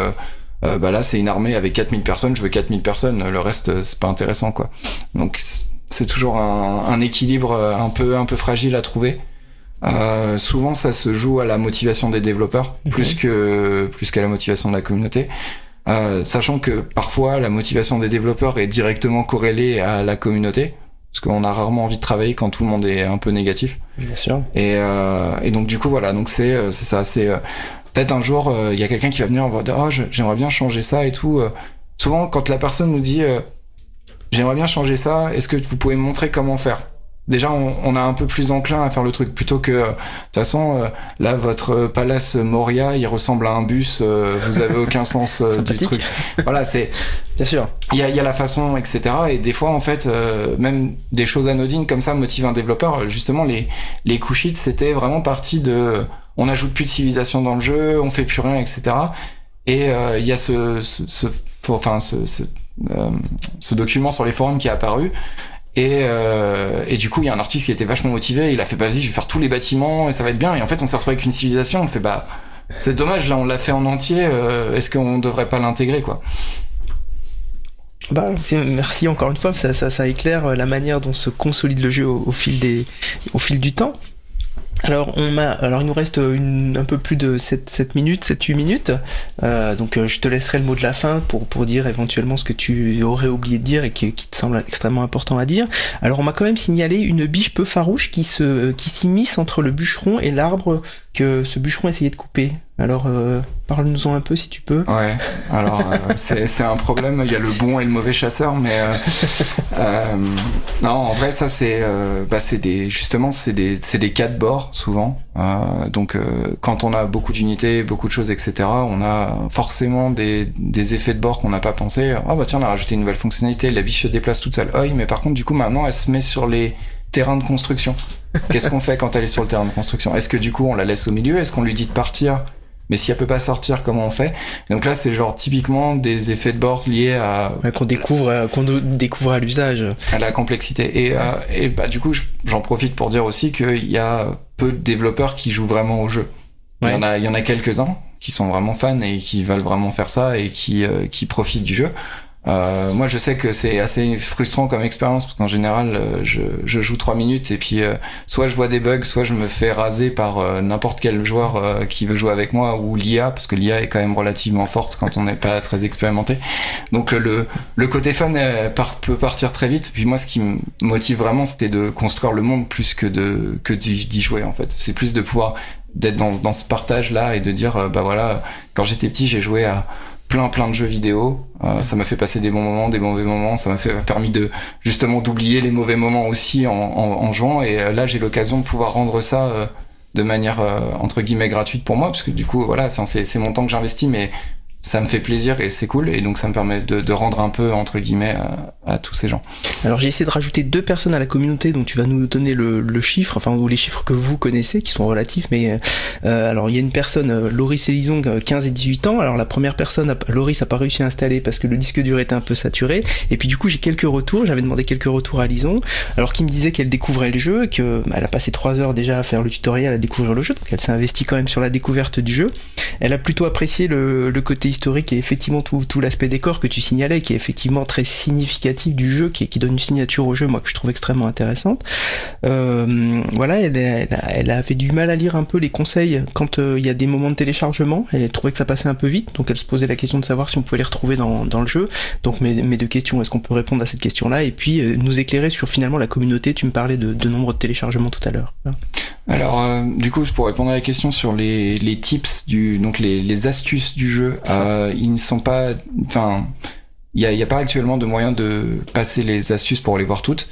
bah là, c'est une armée avec 4000 personnes. Je veux 4000 personnes. Le reste, c'est pas intéressant, quoi. Donc, c'est toujours un, un, équilibre un peu un peu fragile à trouver. Euh, souvent, ça se joue à la motivation des développeurs plus que plus qu'à la motivation de la communauté. Euh, sachant que parfois la motivation des développeurs est directement corrélée à la communauté, parce qu'on a rarement envie de travailler quand tout le monde est un peu négatif. Bien sûr. Et, euh, et donc du coup voilà, donc c'est euh, c'est ça, c'est euh, peut-être un jour il y a quelqu'un qui va venir en dire oh j'aimerais bien changer ça et tout. souvent quand la personne nous dit j'aimerais bien changer ça, est-ce que vous pouvez me montrer comment faire? Déjà on, a un peu plus enclin à faire le truc plutôt que de toute façon là votre palace Moria il ressemble à un bus vous avez aucun sens du truc. Voilà c'est bien sûr. Il y a, y a, la façon etc et des fois en fait même des choses anodines comme ça motivent un développeur. Justement les les couchites c'était vraiment partie de on ajoute plus de civilisation dans le jeu on fait plus rien etc et il y a ce, ce, ce enfin ce, ce, ce document sur les forums qui est apparu et, euh, et, du coup, il y a un artiste qui était vachement motivé. Il a fait, bah vas-y, je vais faire tous les bâtiments et ça va être bien. Et en fait, on s'est retrouvé avec une civilisation. On fait, bah, c'est dommage, là, on l'a fait en entier. Euh, est-ce qu'on devrait pas l'intégrer, quoi? Bah, merci encore une fois, ça, ça, ça, éclaire la manière dont se consolide le jeu au fil, des, au fil du temps. Alors, on alors il nous reste une, un peu plus de 7, 7 minutes, 7-8 minutes. Euh, donc euh, je te laisserai le mot de la fin pour, pour dire éventuellement ce que tu aurais oublié de dire et qui, qui te semble extrêmement important à dire. Alors on m'a quand même signalé une biche peu farouche qui se qui s'immisce entre le bûcheron et l'arbre que ce bûcheron essayait de couper. Alors, euh, parle-nous-en un peu si tu peux. Ouais, alors euh, c'est un problème, il y a le bon et le mauvais chasseur, mais euh, euh non, en vrai, ça c'est euh, bah, des justement c'est des, des cas de bord souvent. donc quand on a beaucoup d'unités, beaucoup de choses, etc., on a forcément des, des effets de bord qu'on n'a pas pensé. Ah bah tiens, on a rajouté une nouvelle fonctionnalité, la biche se déplace toute seule. Oh, mais par contre, du coup, maintenant, elle se met sur les terrains de construction. Qu'est-ce qu'on fait quand elle est sur le terrain de construction? Est-ce que du coup on la laisse au milieu? Est-ce qu'on lui dit de partir? Mais si elle peut pas sortir, comment on fait? Donc là, c'est genre typiquement des effets de bord liés à qu'on découvre, euh, qu'on découvre à l'usage, à la complexité. Et, euh, et bah du coup, j'en profite pour dire aussi qu'il y a peu de développeurs qui jouent vraiment au jeu. Il y en a, il y en a quelques uns qui sont vraiment fans et qui veulent vraiment faire ça et qui euh, qui profitent du jeu. Euh, moi, je sais que c'est assez frustrant comme expérience parce qu'en général, euh, je, je, joue trois minutes et puis euh, soit je vois des bugs, soit je me fais raser par euh, n'importe quel joueur qui veut jouer avec moi ou l'IA parce que l'IA est quand même relativement forte quand on n'est pas très expérimenté. Donc le, le côté fun par, peut partir très vite. Puis moi, ce qui me motive vraiment, c'était de construire le monde plus que de que d'y jouer en fait. C'est plus de pouvoir d'être dans, dans ce partage là et de dire bah voilà, quand j'étais petit, j'ai joué à plein plein de jeux vidéo. Euh, ça m'a fait passer des bons moments, des mauvais moments. Ça m'a fait permis de justement d'oublier les mauvais moments aussi en, en, jouant. Et euh, là, j'ai l'occasion de pouvoir rendre ça euh, de manière entre guillemets gratuite pour moi, parce que du coup, voilà, c'est mon temps que j'investis, mais ça me fait plaisir et c'est cool et donc ça me permet de, de rendre un peu entre guillemets à, à tous ces gens. Alors j'ai essayé de rajouter deux personnes à la communauté dont tu vas nous donner le, le, chiffre, enfin ou les chiffres que vous connaissez qui sont relatifs, mais euh, alors il y a une personne, euh, Loris Elison, 15 et 18 ans. Alors la première personne, Loris a pas réussi à installer parce que le disque dur était un peu saturé et puis du coup j'ai quelques retours, j'avais demandé quelques retours à Lison, alors qui me disait qu'elle découvrait le jeu, que bah, a passé trois heures déjà à faire le tutoriel, à découvrir le jeu, donc elle s'est investie quand même sur la découverte du jeu. Elle a plutôt apprécié le, le côté historique et effectivement tout, l'aspect décor que tu signalais, qui est effectivement très significatif du jeu, qui, donne une signature au jeu, moi que je trouve extrêmement intéressante. Euh, voilà, elle, avait du mal à lire un peu les conseils quand euh, il y a des moments de téléchargement. Elle trouvait que ça passait un peu vite, donc elle se posait la question de savoir si on pouvait les retrouver dans, le jeu. Donc mes, deux questions, est-ce qu'on peut répondre à cette question-là? Et puis euh, nous éclairer sur finalement la communauté. Tu me parlais de, de nombre téléchargements tout à l'heure. Alors, euh, du coup, pour répondre à la question sur les, les tips du, donc les, les astuces du jeu, euh, ils ne sont pas, enfin, il n'y a, y a, pas actuellement de moyen de passer les astuces pour les voir toutes.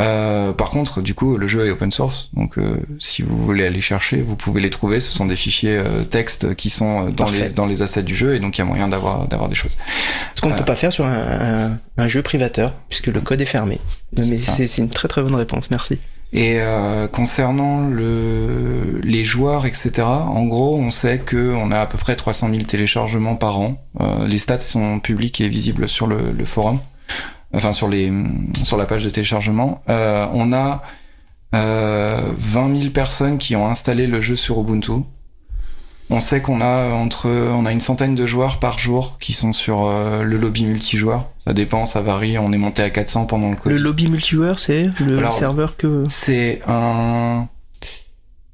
Euh, par contre, du coup, le jeu est open source, donc euh, si vous voulez aller chercher, vous pouvez les trouver. Ce sont des fichiers euh, texte qui sont dans Parfait. les dans les assets du jeu, et donc il y a moyen d'avoir d'avoir des choses. Ce qu'on ne peut pas faire sur un, un, un, jeu privateur, puisque le code est fermé. Mais c'est une très très bonne réponse. Merci. Et euh, concernant le, les joueurs, etc., en gros, on sait que on a à peu près 300 000 téléchargements par an. Euh, les stats sont publics et visibles sur le, le, forum, enfin sur les sur la page de téléchargement. Euh, on a 20 000 personnes qui ont installé le jeu sur Ubuntu. On sait qu'on a entre, on a une centaine de joueurs par jour qui sont sur euh, le lobby multijoueur. Ça dépend, ça varie. On est monté à 400 pendant le Covid. Le lobby multijoueur, c'est le Alors, serveur que. C'est un,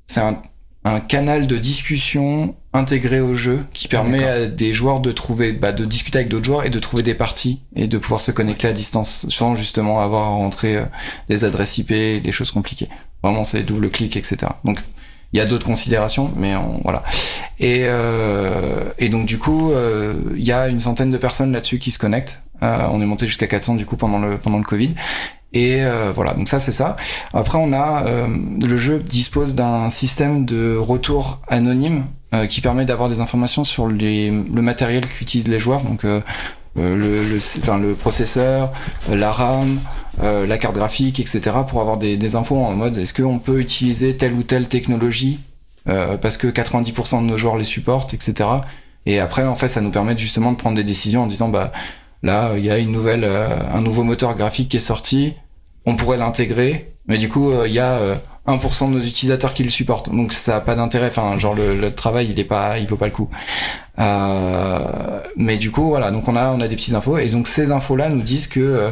c'est un, un, canal de discussion intégré au jeu qui permet à des joueurs de trouver, bah, de discuter avec d'autres joueurs et de trouver des parties et de pouvoir se connecter à distance sans justement avoir à rentrer euh, des adresses IP, des choses compliquées. Vraiment, c'est double clic, etc. Donc il y a d'autres considérations, mais on, voilà. Et, euh, et donc du coup, euh, il y a une centaine de personnes là-dessus qui se connectent. Euh, on est monté jusqu'à 400 du coup pendant le pendant le Covid. Et voilà, donc ça c'est ça. Après on a le jeu dispose d'un système de retour anonyme qui permet d'avoir des informations sur les, le matériel qu'utilisent les joueurs. Donc le, le, enfin, le processeur, la RAM, euh, la carte graphique, etc. pour avoir des, infos en mode est-ce qu'on peut utiliser telle ou telle technologie euh, parce que 90% de nos joueurs les supportent, etc. Et après, en fait, ça nous permet justement de prendre des décisions en disant bah là, il y a une nouvelle, euh, un nouveau moteur graphique qui est sorti, on pourrait l'intégrer, mais du coup, il y a 1% de nos utilisateurs qui le supportent. Donc ça a pas d'intérêt. Enfin, genre le, le, travail, il est pas, il vaut pas le coup. Euh, mais du coup, voilà. Donc on a, on a des petites infos et donc ces infos-là nous disent que euh,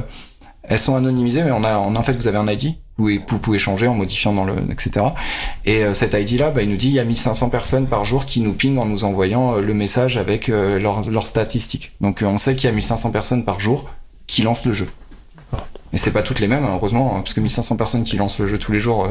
elles sont anonymisées, mais on a, en fait, vous avez un ID où vous pouvez changer en modifiant dans le, etc. Et euh, cet ID-là, bah, il nous dit il y a 1500 personnes par jour qui nous pingent en nous envoyant le message avec leurs leur statistiques. Donc on sait qu'il y a 1500 personnes par jour qui lancent le jeu. Et c'est pas toutes les mêmes, heureusement, hein, parce que 1500 personnes qui lancent le jeu tous les jours, euh,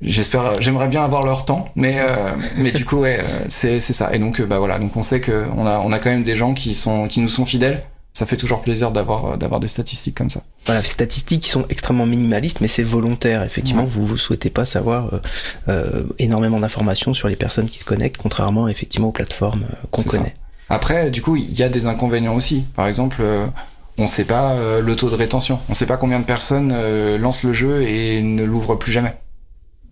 j'espère, j'aimerais bien avoir leur temps, mais euh, mais du coup, ouais, euh, c'est c'est ça. Et donc, bah voilà, donc on sait que on a on a quand même des gens qui sont qui nous sont fidèles. Ça fait toujours plaisir d'avoir d'avoir des statistiques comme ça. Voilà, des statistiques qui sont extrêmement minimalistes, mais c'est volontaire. Effectivement, vous vous souhaitez pas savoir euh, énormément d'informations sur les personnes qui se connectent, contrairement effectivement aux plateformes qu'on connaît. Après, du coup, il y a des inconvénients aussi. Par exemple, on sait pas euh, le taux de rétention. On sait pas combien de personnes euh, lancent le jeu et ne l'ouvrent plus jamais.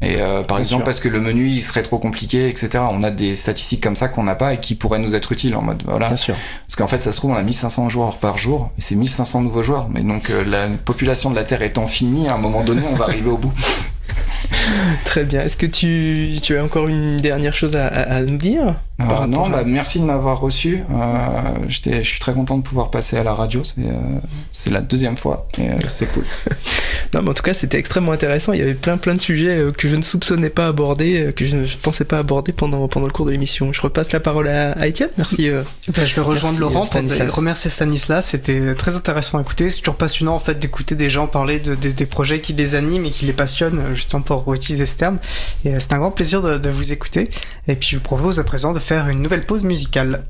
Et euh, par exemple parce que le menu il serait trop compliqué, etc. On a des statistiques comme ça qu'on n'a pas et qui pourraient nous être utiles en mode voilà. Bien sûr. Parce qu'en fait ça se trouve on a 1500 joueurs par jour et c'est 1500 nouveaux joueurs. Mais donc la population de la Terre étant finie, à un moment donné on va arriver au bout. Très bien. Est-ce que tu, tu, as encore une dernière chose à, à nous dire? Euh, Non, bah, merci de m'avoir reçu. Euh, je suis très content de pouvoir passer à la radio. C'est euh, la deuxième fois et euh, c'est cool. non, mais en tout cas, c'était extrêmement intéressant. Il y avait plein plein de sujets euh, que je ne soupçonnais pas aborder, que je ne pensais pas aborder pendant, pendant le cours de l'émission. Je repasse la parole à, à Étienne. Merci. Bah, je vais rejoindre Laurent pour remercier Stanislas. C'était très intéressant à écouter. C'est toujours passionnant en fait d'écouter des gens parler de, de, des projets qui les animent et qui les passionnent justement pour utiliser ce terme. Et c'est un grand plaisir de, de vous écouter. Et puis je vous propose à présent de faire une nouvelle pause musicale.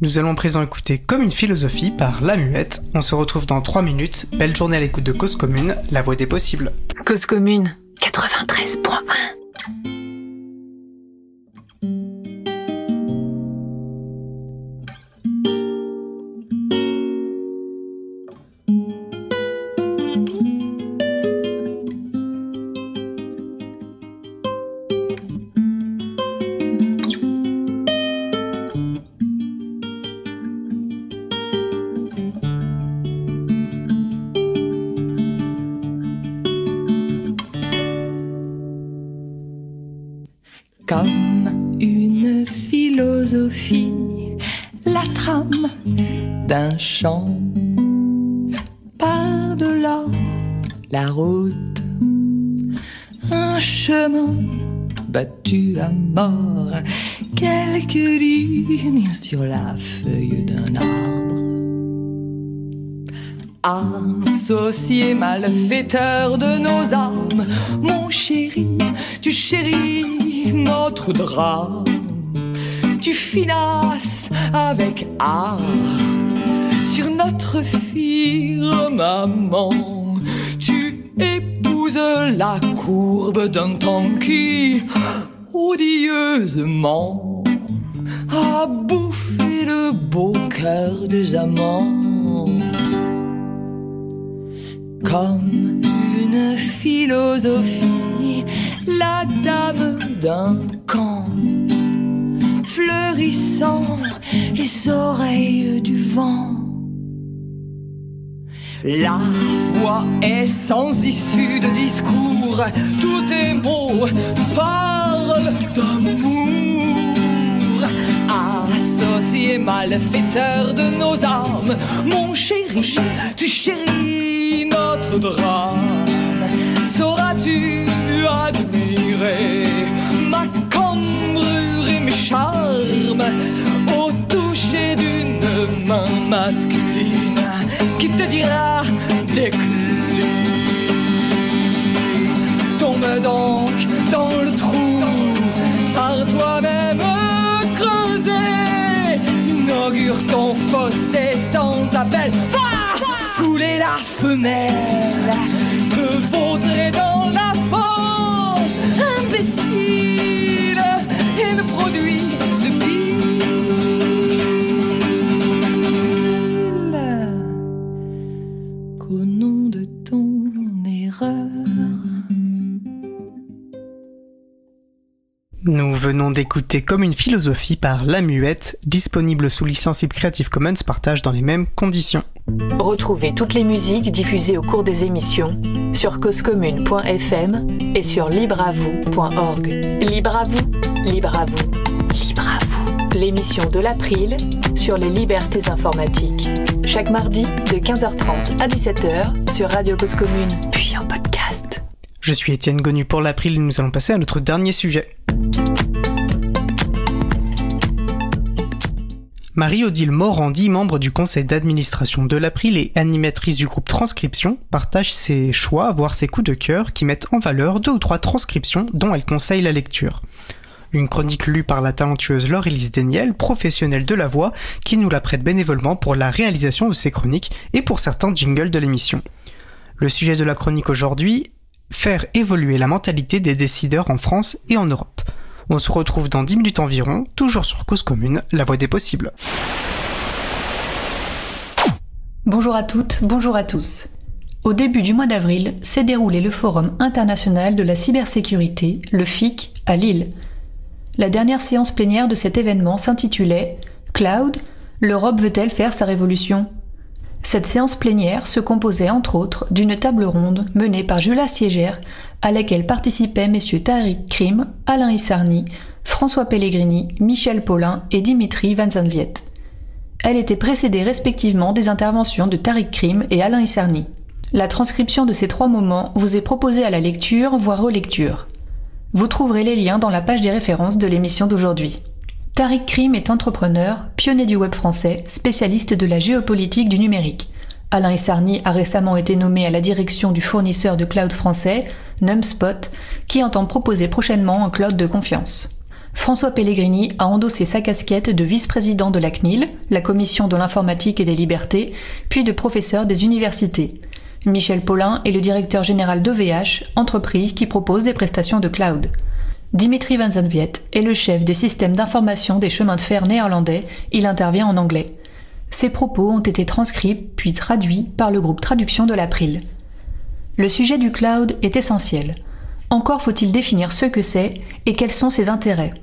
Nous allons présent écouter Comme une philosophie par La Muette. On se retrouve dans 3 minutes. Belle journée à l'écoute de Cause Commune, la voix des possibles. Cause Commune 93.1 par-delà la route, un chemin battu à mort, quelques lignes sur la feuille d'un arbre. Associé malfaiteur de nos âmes, mon chéri, tu chéris notre drame, tu finasses avec art sur notre firmament. Tu épouses la courbe d'un temps qui, odieusement, a bouffé le beau cœur des amants. Comme une philosophie, la dame d'un camp, fleurissant les oreilles du vent la voix est sans issue de discours, tous tes mots parlent d'amour. Associé malfaiteur de nos âmes, mon chéri, tu chéris notre drame. Sauras-tu admirer ma cambrure et mes charmes? Au toucher d'une main masculine? Te dira décline. Tombe donc dans le trou, par toi-même creusé, inaugure ton fossé sans s'appelle Fouler la femelle, me vaudrer dans Nous venons d'écouter Comme une philosophie par La Muette, disponible sous licence Creative Commons partage dans les mêmes conditions. Retrouvez toutes les musiques diffusées au cours des émissions sur causecommune.fm et sur libreavoue.org. Libre à vous, libre à vous, libre à vous. L'émission de l'April sur les libertés informatiques. Chaque mardi de 15h30 à 17h sur Radio Cause Commune, puis en podcast. Je suis Étienne Gonu pour l'April et nous allons passer à notre dernier sujet. Marie-Odile Morandi, membre du conseil d'administration de l'April et animatrice du groupe Transcription, partage ses choix, voire ses coups de cœur, qui mettent en valeur deux ou trois transcriptions dont elle conseille la lecture. Une chronique lue par la talentueuse Laure-Élise Deniel, professionnelle de la voix, qui nous la prête bénévolement pour la réalisation de ses chroniques et pour certains jingles de l'émission. Le sujet de la chronique aujourd'hui, faire évoluer la mentalité des décideurs en France et en Europe. On se retrouve dans 10 minutes environ, toujours sur Cause Commune, la voie des possibles. Bonjour à toutes, bonjour à tous. Au début du mois d'avril s'est déroulé le Forum international de la cybersécurité, le FIC, à Lille. La dernière séance plénière de cet événement s'intitulait Cloud, l'Europe veut-elle faire sa révolution? Cette séance plénière se composait entre autres d'une table ronde menée par Julia Siégère, à laquelle participaient messieurs Tariq Krim, Alain Issarni, François Pellegrini, Michel Paulin et Dimitri Van Zanviet. Elle était précédée respectivement des interventions de Tariq Krim et Alain Issarni. La transcription de ces trois moments vous est proposée à la lecture, voire relecture. Vous trouverez les liens dans la page des références de l'émission d'aujourd'hui. Tariq Krim est entrepreneur, pionnier du web français, spécialiste de la géopolitique du numérique. Alain Essarni a récemment été nommé à la direction du fournisseur de cloud français, NumSpot, qui entend proposer prochainement un cloud de confiance. François Pellegrini a endossé sa casquette de vice-président de la CNIL, la Commission de l'informatique et des libertés, puis de professeur des universités. Michel Paulin est le directeur général d'OVH, entreprise qui propose des prestations de cloud. Dimitri Van Zanviet est le chef des systèmes d'information des chemins de fer néerlandais, il intervient en anglais. Ses propos ont été transcrits puis traduits par le groupe Traduction de l'April. Le sujet du cloud est essentiel. Encore faut-il définir ce que c'est et quels sont ses intérêts.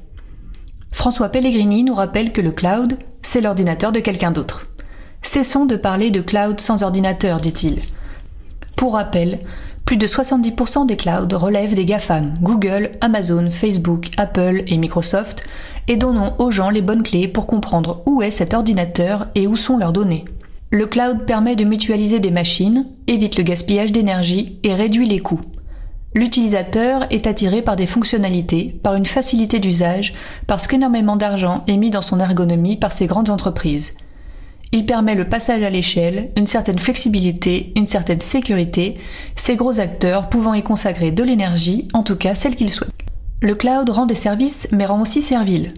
François Pellegrini nous rappelle que le cloud, c'est l'ordinateur de quelqu'un d'autre. Cessons de parler de cloud sans ordinateur, dit-il. Pour rappel, plus de 70% des clouds relèvent des GAFAM, Google, Amazon, Facebook, Apple et Microsoft, et donnons aux gens les bonnes clés pour comprendre où est cet ordinateur et où sont leurs données. Le cloud permet de mutualiser des machines, évite le gaspillage d'énergie et réduit les coûts. L'utilisateur est attiré par des fonctionnalités, par une facilité d'usage, parce qu'énormément d'argent est mis dans son ergonomie par ces grandes entreprises. Il permet le passage à l'échelle, une certaine flexibilité, une certaine sécurité, ces gros acteurs pouvant y consacrer de l'énergie, en tout cas celle qu'ils souhaitent. Le cloud rend des services mais rend aussi servile.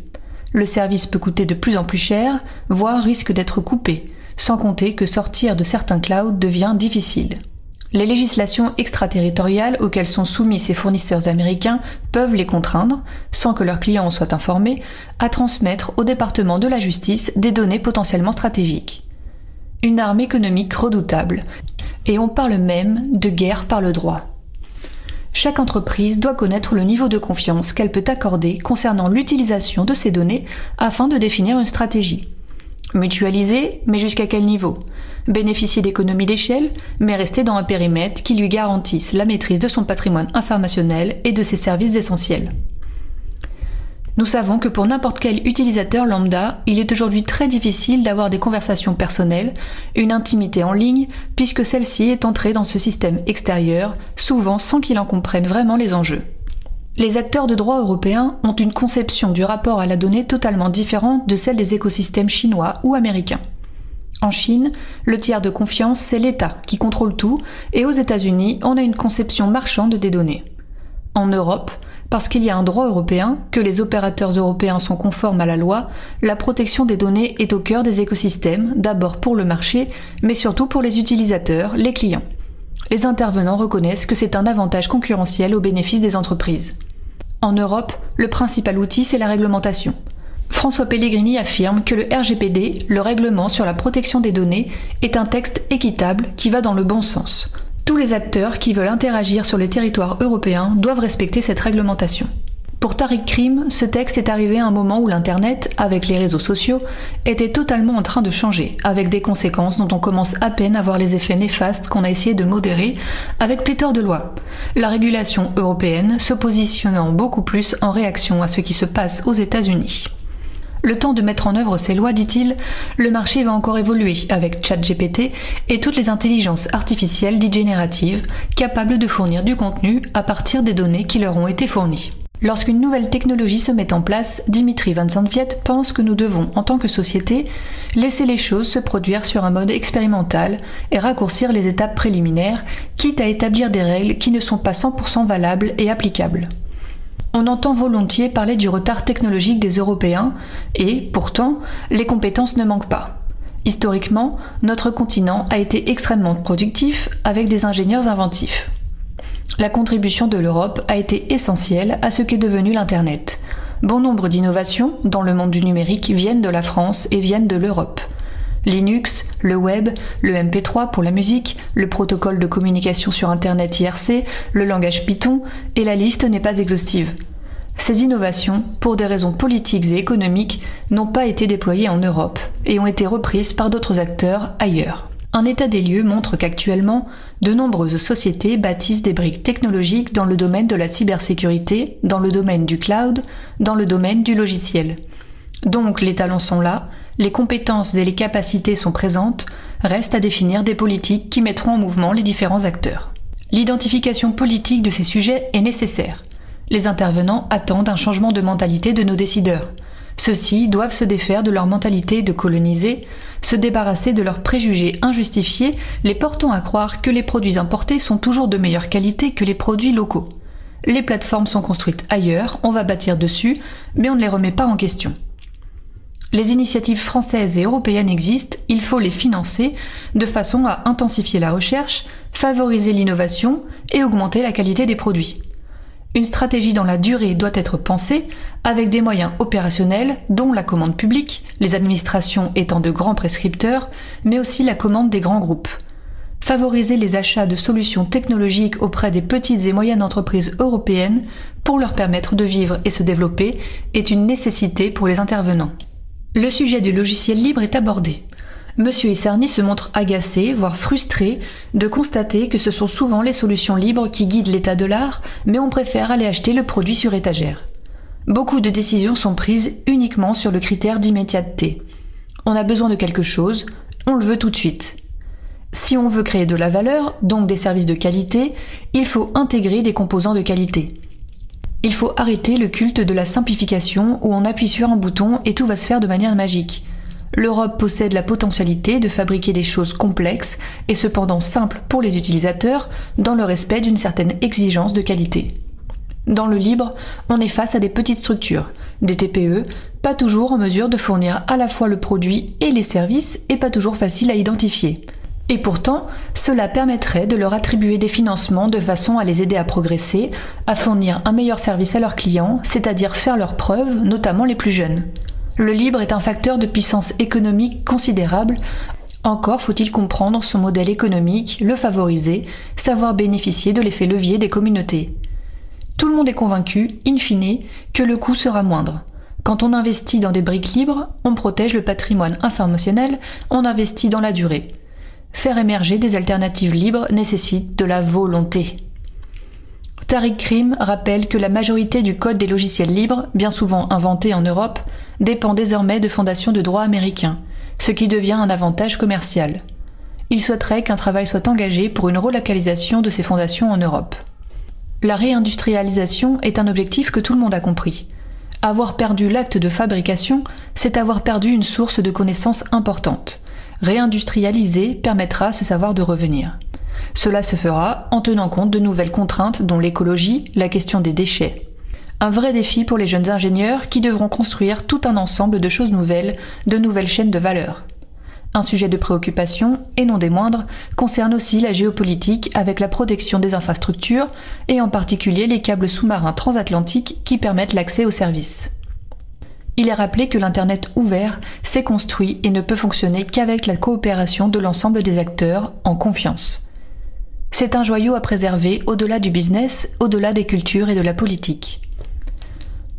Le service peut coûter de plus en plus cher, voire risque d'être coupé, sans compter que sortir de certains clouds devient difficile. Les législations extraterritoriales auxquelles sont soumis ces fournisseurs américains peuvent les contraindre, sans que leurs clients en soient informés, à transmettre au département de la justice des données potentiellement stratégiques. Une arme économique redoutable, et on parle même de guerre par le droit. Chaque entreprise doit connaître le niveau de confiance qu'elle peut accorder concernant l'utilisation de ces données afin de définir une stratégie. Mutualiser, mais jusqu'à quel niveau? Bénéficier d'économies d'échelle, mais rester dans un périmètre qui lui garantisse la maîtrise de son patrimoine informationnel et de ses services essentiels. Nous savons que pour n'importe quel utilisateur lambda, il est aujourd'hui très difficile d'avoir des conversations personnelles, une intimité en ligne, puisque celle-ci est entrée dans ce système extérieur, souvent sans qu'il en comprenne vraiment les enjeux. Les acteurs de droit européens ont une conception du rapport à la donnée totalement différente de celle des écosystèmes chinois ou américains. En Chine, le tiers de confiance, c'est l'État qui contrôle tout, et aux États-Unis, on a une conception marchande des données. En Europe, parce qu'il y a un droit européen, que les opérateurs européens sont conformes à la loi, la protection des données est au cœur des écosystèmes, d'abord pour le marché, mais surtout pour les utilisateurs, les clients. Les intervenants reconnaissent que c'est un avantage concurrentiel au bénéfice des entreprises. En Europe, le principal outil, c'est la réglementation. François Pellegrini affirme que le RGPD, le règlement sur la protection des données, est un texte équitable qui va dans le bon sens. Tous les acteurs qui veulent interagir sur le territoire européen doivent respecter cette réglementation. Pour Tariq Krim, ce texte est arrivé à un moment où l'Internet, avec les réseaux sociaux, était totalement en train de changer, avec des conséquences dont on commence à peine à voir les effets néfastes qu'on a essayé de modérer avec pléthore de lois. La régulation européenne se positionnant beaucoup plus en réaction à ce qui se passe aux États-Unis. Le temps de mettre en œuvre ces lois, dit-il, le marché va encore évoluer avec ChatGPT et toutes les intelligences artificielles dites génératives, capables de fournir du contenu à partir des données qui leur ont été fournies. Lorsqu'une nouvelle technologie se met en place, Dimitri Van Sandviet pense que nous devons, en tant que société, laisser les choses se produire sur un mode expérimental et raccourcir les étapes préliminaires, quitte à établir des règles qui ne sont pas 100% valables et applicables. On entend volontiers parler du retard technologique des Européens, et, pourtant, les compétences ne manquent pas. Historiquement, notre continent a été extrêmement productif avec des ingénieurs inventifs. La contribution de l'Europe a été essentielle à ce qu'est devenu l'Internet. Bon nombre d'innovations dans le monde du numérique viennent de la France et viennent de l'Europe. Linux, le web, le MP3 pour la musique, le protocole de communication sur Internet IRC, le langage Python, et la liste n'est pas exhaustive. Ces innovations, pour des raisons politiques et économiques, n'ont pas été déployées en Europe et ont été reprises par d'autres acteurs ailleurs. Un état des lieux montre qu'actuellement, de nombreuses sociétés bâtissent des briques technologiques dans le domaine de la cybersécurité, dans le domaine du cloud, dans le domaine du logiciel. Donc les talents sont là, les compétences et les capacités sont présentes, reste à définir des politiques qui mettront en mouvement les différents acteurs. L'identification politique de ces sujets est nécessaire. Les intervenants attendent un changement de mentalité de nos décideurs. Ceux-ci doivent se défaire de leur mentalité de coloniser, se débarrasser de leurs préjugés injustifiés, les portant à croire que les produits importés sont toujours de meilleure qualité que les produits locaux. Les plateformes sont construites ailleurs, on va bâtir dessus, mais on ne les remet pas en question. Les initiatives françaises et européennes existent, il faut les financer de façon à intensifier la recherche, favoriser l'innovation et augmenter la qualité des produits. Une stratégie dans la durée doit être pensée avec des moyens opérationnels dont la commande publique, les administrations étant de grands prescripteurs, mais aussi la commande des grands groupes. Favoriser les achats de solutions technologiques auprès des petites et moyennes entreprises européennes pour leur permettre de vivre et se développer est une nécessité pour les intervenants. Le sujet du logiciel libre est abordé. Monsieur Issarni se montre agacé, voire frustré, de constater que ce sont souvent les solutions libres qui guident l'état de l'art, mais on préfère aller acheter le produit sur étagère. Beaucoup de décisions sont prises uniquement sur le critère d'immédiateté. On a besoin de quelque chose, on le veut tout de suite. Si on veut créer de la valeur, donc des services de qualité, il faut intégrer des composants de qualité. Il faut arrêter le culte de la simplification où on appuie sur un bouton et tout va se faire de manière magique. L'Europe possède la potentialité de fabriquer des choses complexes et cependant simples pour les utilisateurs dans le respect d'une certaine exigence de qualité. Dans le libre, on est face à des petites structures, des TPE, pas toujours en mesure de fournir à la fois le produit et les services et pas toujours facile à identifier. Et pourtant, cela permettrait de leur attribuer des financements de façon à les aider à progresser, à fournir un meilleur service à leurs clients, c'est-à-dire faire leurs preuves, notamment les plus jeunes. Le libre est un facteur de puissance économique considérable. Encore faut-il comprendre son modèle économique, le favoriser, savoir bénéficier de l'effet levier des communautés. Tout le monde est convaincu, in fine, que le coût sera moindre. Quand on investit dans des briques libres, on protège le patrimoine informationnel, on investit dans la durée. Faire émerger des alternatives libres nécessite de la volonté. Tariq Krim rappelle que la majorité du code des logiciels libres, bien souvent inventé en Europe, dépend désormais de fondations de droit américains, ce qui devient un avantage commercial. Il souhaiterait qu'un travail soit engagé pour une relocalisation de ces fondations en Europe. La réindustrialisation est un objectif que tout le monde a compris. Avoir perdu l'acte de fabrication, c'est avoir perdu une source de connaissances importante réindustrialiser permettra ce savoir de revenir. Cela se fera en tenant compte de nouvelles contraintes dont l'écologie, la question des déchets. Un vrai défi pour les jeunes ingénieurs qui devront construire tout un ensemble de choses nouvelles, de nouvelles chaînes de valeur. Un sujet de préoccupation, et non des moindres, concerne aussi la géopolitique avec la protection des infrastructures, et en particulier les câbles sous-marins transatlantiques qui permettent l'accès aux services. Il est rappelé que l'Internet ouvert s'est construit et ne peut fonctionner qu'avec la coopération de l'ensemble des acteurs en confiance. C'est un joyau à préserver au-delà du business, au-delà des cultures et de la politique.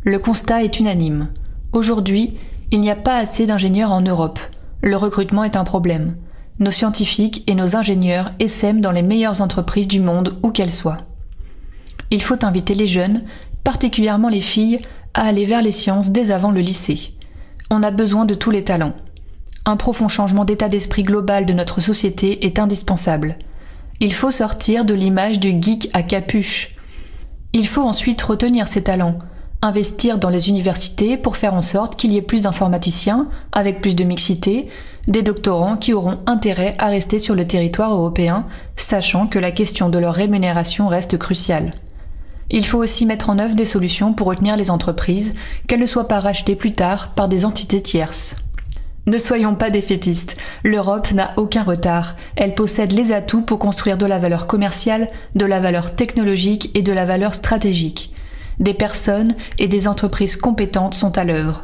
Le constat est unanime. Aujourd'hui, il n'y a pas assez d'ingénieurs en Europe, le recrutement est un problème. Nos scientifiques et nos ingénieurs essaiment dans les meilleures entreprises du monde où qu'elles soient. Il faut inviter les jeunes, particulièrement les filles, à aller vers les sciences dès avant le lycée. On a besoin de tous les talents. Un profond changement d'état d'esprit global de notre société est indispensable. Il faut sortir de l'image du geek à capuche. Il faut ensuite retenir ces talents, investir dans les universités pour faire en sorte qu'il y ait plus d'informaticiens, avec plus de mixité, des doctorants qui auront intérêt à rester sur le territoire européen, sachant que la question de leur rémunération reste cruciale. Il faut aussi mettre en œuvre des solutions pour retenir les entreprises, qu'elles ne soient pas rachetées plus tard par des entités tierces. Ne soyons pas défaitistes, l'Europe n'a aucun retard, elle possède les atouts pour construire de la valeur commerciale, de la valeur technologique et de la valeur stratégique des personnes et des entreprises compétentes sont à l'œuvre.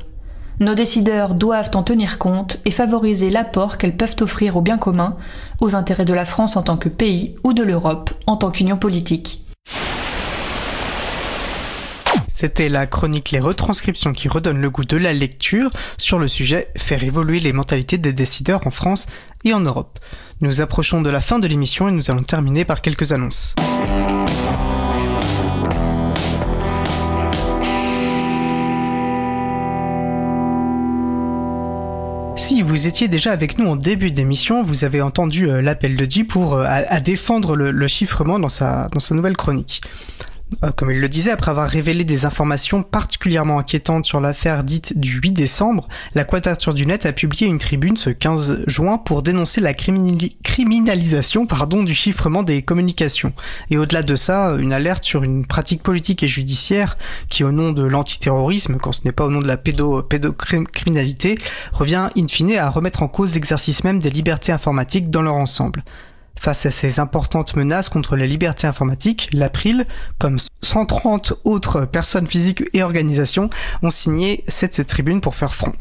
Nos décideurs doivent en tenir compte et favoriser l'apport qu'elles peuvent offrir au bien commun, aux intérêts de la France en tant que pays ou de l'Europe en tant qu'union politique. C'était la chronique Les retranscriptions qui redonnent le goût de la lecture sur le sujet Faire évoluer les mentalités des décideurs en France et en Europe. Nous approchons de la fin de l'émission et nous allons terminer par quelques annonces. Vous étiez déjà avec nous en début d'émission, vous avez entendu euh, l'appel de Guy pour euh, à, défendre le, chiffrement dans sa, dans sa nouvelle chronique. Euh, comme il le disait, après avoir révélé des informations particulièrement inquiétantes sur l'affaire dite du 8 décembre, la Quadrature du Net a publié une tribune ce 15 juin pour dénoncer la criminalisation pardon, du chiffrement des communications. Et au-delà de ça, une alerte sur une pratique politique et judiciaire qui, au nom de l'antiterrorisme, quand ce n'est pas au nom de la pédocriminalité, revient in fine à remettre en cause l'exercice même des libertés informatiques dans leur ensemble. Face à ces importantes menaces contre les libertés informatiques, l'April, comme 130 autres personnes physiques et organisations, ont signé cette tribune pour faire front.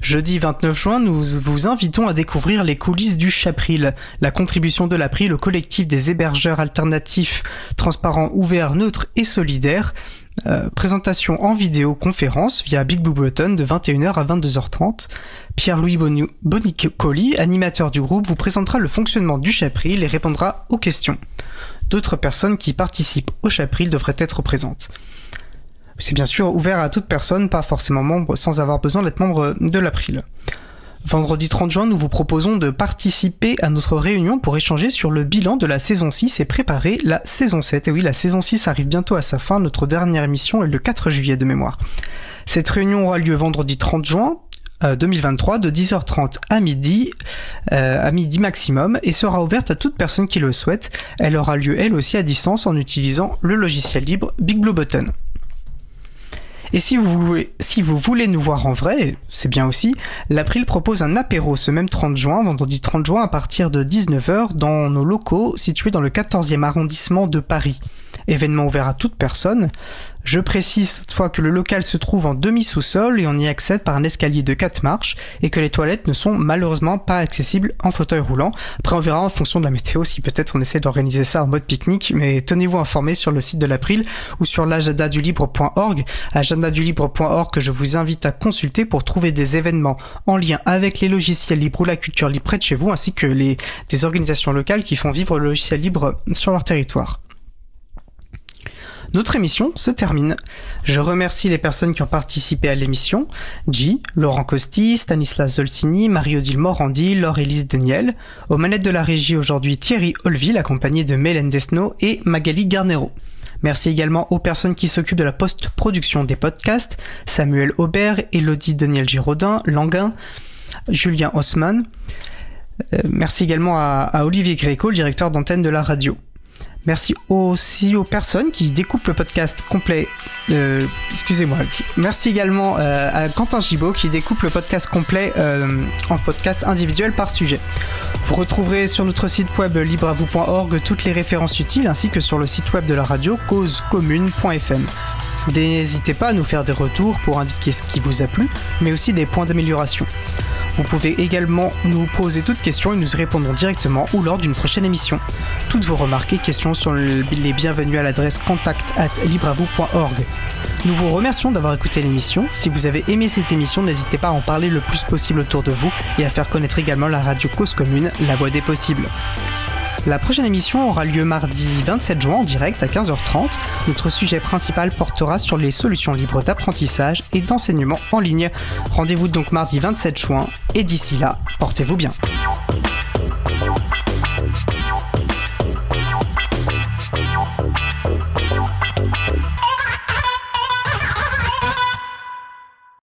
Jeudi 29 juin, nous vous invitons à découvrir les coulisses du Chapril, la contribution de l'April au collectif des hébergeurs alternatifs, transparents, ouverts, neutres et solidaires, euh, présentation en vidéoconférence via Big Blue Button de 21h à 22h30. Pierre-Louis Bonicoli, animateur du groupe, vous présentera le fonctionnement du Chapril et répondra aux questions. D'autres personnes qui participent au Chapril devraient être présentes. C'est bien sûr ouvert à toute personne, pas forcément membre, sans avoir besoin d'être membre de l'April. Vendredi 30 juin, nous vous proposons de participer à notre réunion pour échanger sur le bilan de la saison 6 et préparer la saison 7. Et oui, la saison 6 arrive bientôt à sa fin, notre dernière émission est le 4 juillet de mémoire. Cette réunion aura lieu vendredi 30 juin 2023 euh, de 10h30 à midi, euh, à midi maximum, et sera ouverte à toute personne qui le souhaite. Elle aura lieu elle aussi à distance en utilisant le logiciel libre Big Blue Button. Et si vous, voulez, si vous voulez nous voir en vrai, c'est bien aussi, l'April propose un apéro ce même 30 juin, vendredi 30 juin à partir de 19h dans nos locaux situés dans le 14e arrondissement de Paris. Événement ouvert à toute personne. Je précise toutefois que le local se trouve en demi-sous-sol et on y accède par un escalier de 4 marches et que les toilettes ne sont malheureusement pas accessibles en fauteuil roulant. Après on verra en fonction de la météo si peut-être on essaie d'organiser ça en mode pique-nique, mais tenez-vous informés sur le site de l'April ou sur l'agenda-du-libre.org, agenda-du-libre.org que je vous invite à consulter pour trouver des événements en lien avec les logiciels libres ou la culture libre près de chez vous ainsi que les, des organisations locales qui font vivre le logiciel libre sur leur territoire. Notre émission se termine. Je remercie les personnes qui ont participé à l'émission. G, Laurent Costi, Stanislas Zolcini, Marie-Odile Morandi, Laure-Élise Daniel. Aux manettes de la régie aujourd'hui Thierry Olville, accompagné de Mélène Desno et Magali Garnero. Merci également aux personnes qui s'occupent de la post-production des podcasts, Samuel Aubert, Elodie Daniel Giraudin, Languin, Julien Haussmann. merci également à, à Olivier Gréco, le directeur d'antenne de la radio. Merci aussi aux personnes qui découpent le podcast complet. Euh, excusez-moi. Merci également euh, à Quentin Gibaud qui découpe le podcast complet euh, en podcast individuel par sujet. Vous retrouverez sur notre site web libreavou.org toutes les références utiles ainsi que sur le site web de la radio causecommune.fm. N'hésitez pas à nous faire des retours pour indiquer ce qui vous a plu, mais aussi des points d'amélioration. Vous pouvez également nous poser toutes questions et nous y répondrons directement ou lors d'une prochaine émission. Toutes vos remarques et questions sont les bienvenues à l'adresse contact at libravou.org. Nous vous remercions d'avoir écouté l'émission. Si vous avez aimé cette émission, n'hésitez pas à en parler le plus possible autour de vous et à faire connaître également la radio Cause Commune, la voix des possibles. La prochaine émission aura lieu mardi 27 juin en direct à 15h30. Notre sujet principal portera sur les solutions libres d'apprentissage et d'enseignement en ligne. Rendez-vous donc mardi 27 juin et d'ici là, portez-vous bien.